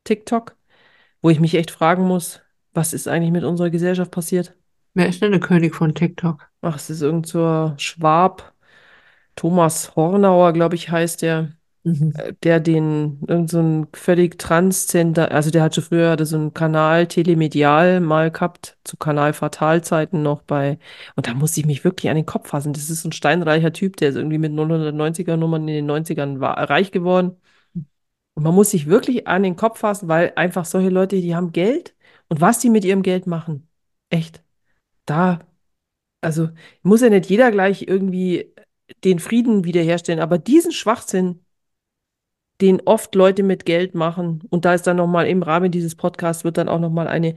TikTok, wo ich mich echt fragen muss, was ist eigentlich mit unserer Gesellschaft passiert? Wer ist denn der König von TikTok? Ach, es ist irgend so ein Schwab. Thomas Hornauer, glaube ich, heißt der. Mhm. der den, irgend so ein völlig transzender, also der hat schon früher hatte so einen Kanal Telemedial mal gehabt, zu Kanal Fatalzeiten noch bei, und da musste ich mich wirklich an den Kopf fassen. Das ist so ein steinreicher Typ, der ist irgendwie mit 090er Nummern in den 90ern war, reich geworden. Und man muss sich wirklich an den Kopf fassen, weil einfach solche Leute, die haben Geld und was die mit ihrem Geld machen, echt, da, also muss ja nicht jeder gleich irgendwie den Frieden wiederherstellen, aber diesen Schwachsinn, den oft Leute mit Geld machen. Und da ist dann nochmal im Rahmen dieses Podcasts wird dann auch nochmal eine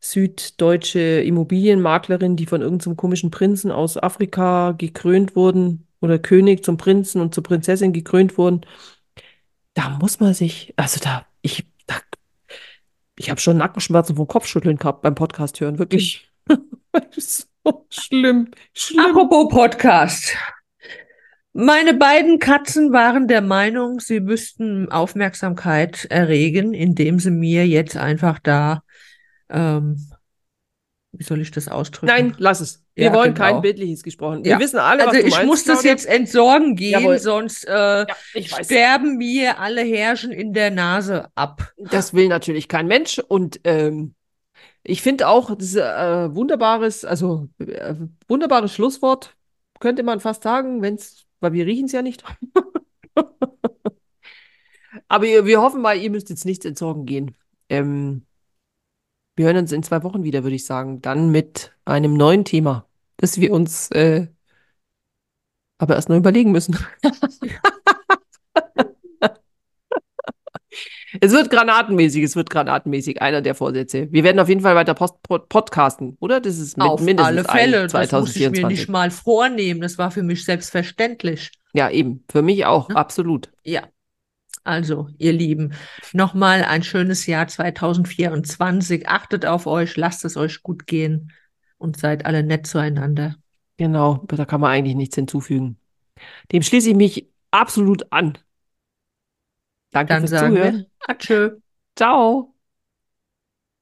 süddeutsche Immobilienmaklerin, die von irgendeinem komischen Prinzen aus Afrika gekrönt wurden oder König zum Prinzen und zur Prinzessin gekrönt wurden. Da muss man sich, also da, ich, da, ich habe schon Nackenschmerzen vom Kopfschütteln gehabt beim Podcast hören, wirklich. so schlimm, schlimm. Apropos Podcast. Meine beiden Katzen waren der Meinung, sie müssten Aufmerksamkeit erregen, indem sie mir jetzt einfach da, ähm, wie soll ich das ausdrücken? Nein, lass es. Wir Ja, wollen genau. kein bildliches gesprochen. Wir Ja. wissen alle, Also was du ich meinst, muss das Claudia. jetzt entsorgen gehen, Jawohl. sonst äh, Ja, sterben mir alle Härchen in der Nase ab. Das will natürlich kein Mensch. Und ähm, ich finde auch, das ist äh, wunderbares, also äh, wunderbares Schlusswort, könnte man fast sagen, wenn's, weil wir riechen es ja nicht. Aber wir, wir hoffen mal, ihr müsst jetzt nichts entsorgen gehen. Ähm, wir hören uns in zwei Wochen wieder, würde ich sagen. Dann mit einem neuen Thema, das wir uns äh, aber erst noch überlegen müssen. Es wird granatenmäßig, es wird granatenmäßig, einer der Vorsätze. Wir werden auf jeden Fall weiter post pod podcasten, oder? Das ist mit Auf mindestens alle Fälle. ein Das muss ich mir 2024. nicht mal vornehmen. Das war für mich selbstverständlich. Ja, eben. Für mich auch, Ne? absolut. Ja. Also, ihr Lieben, nochmal ein schönes Jahr 2024. Achtet auf euch, lasst es euch gut gehen und seid alle nett zueinander. Genau, da kann man eigentlich nichts hinzufügen. Dem schließe ich mich absolut an. Danke Dann fürs sagen Zuhören. wir. Ciao.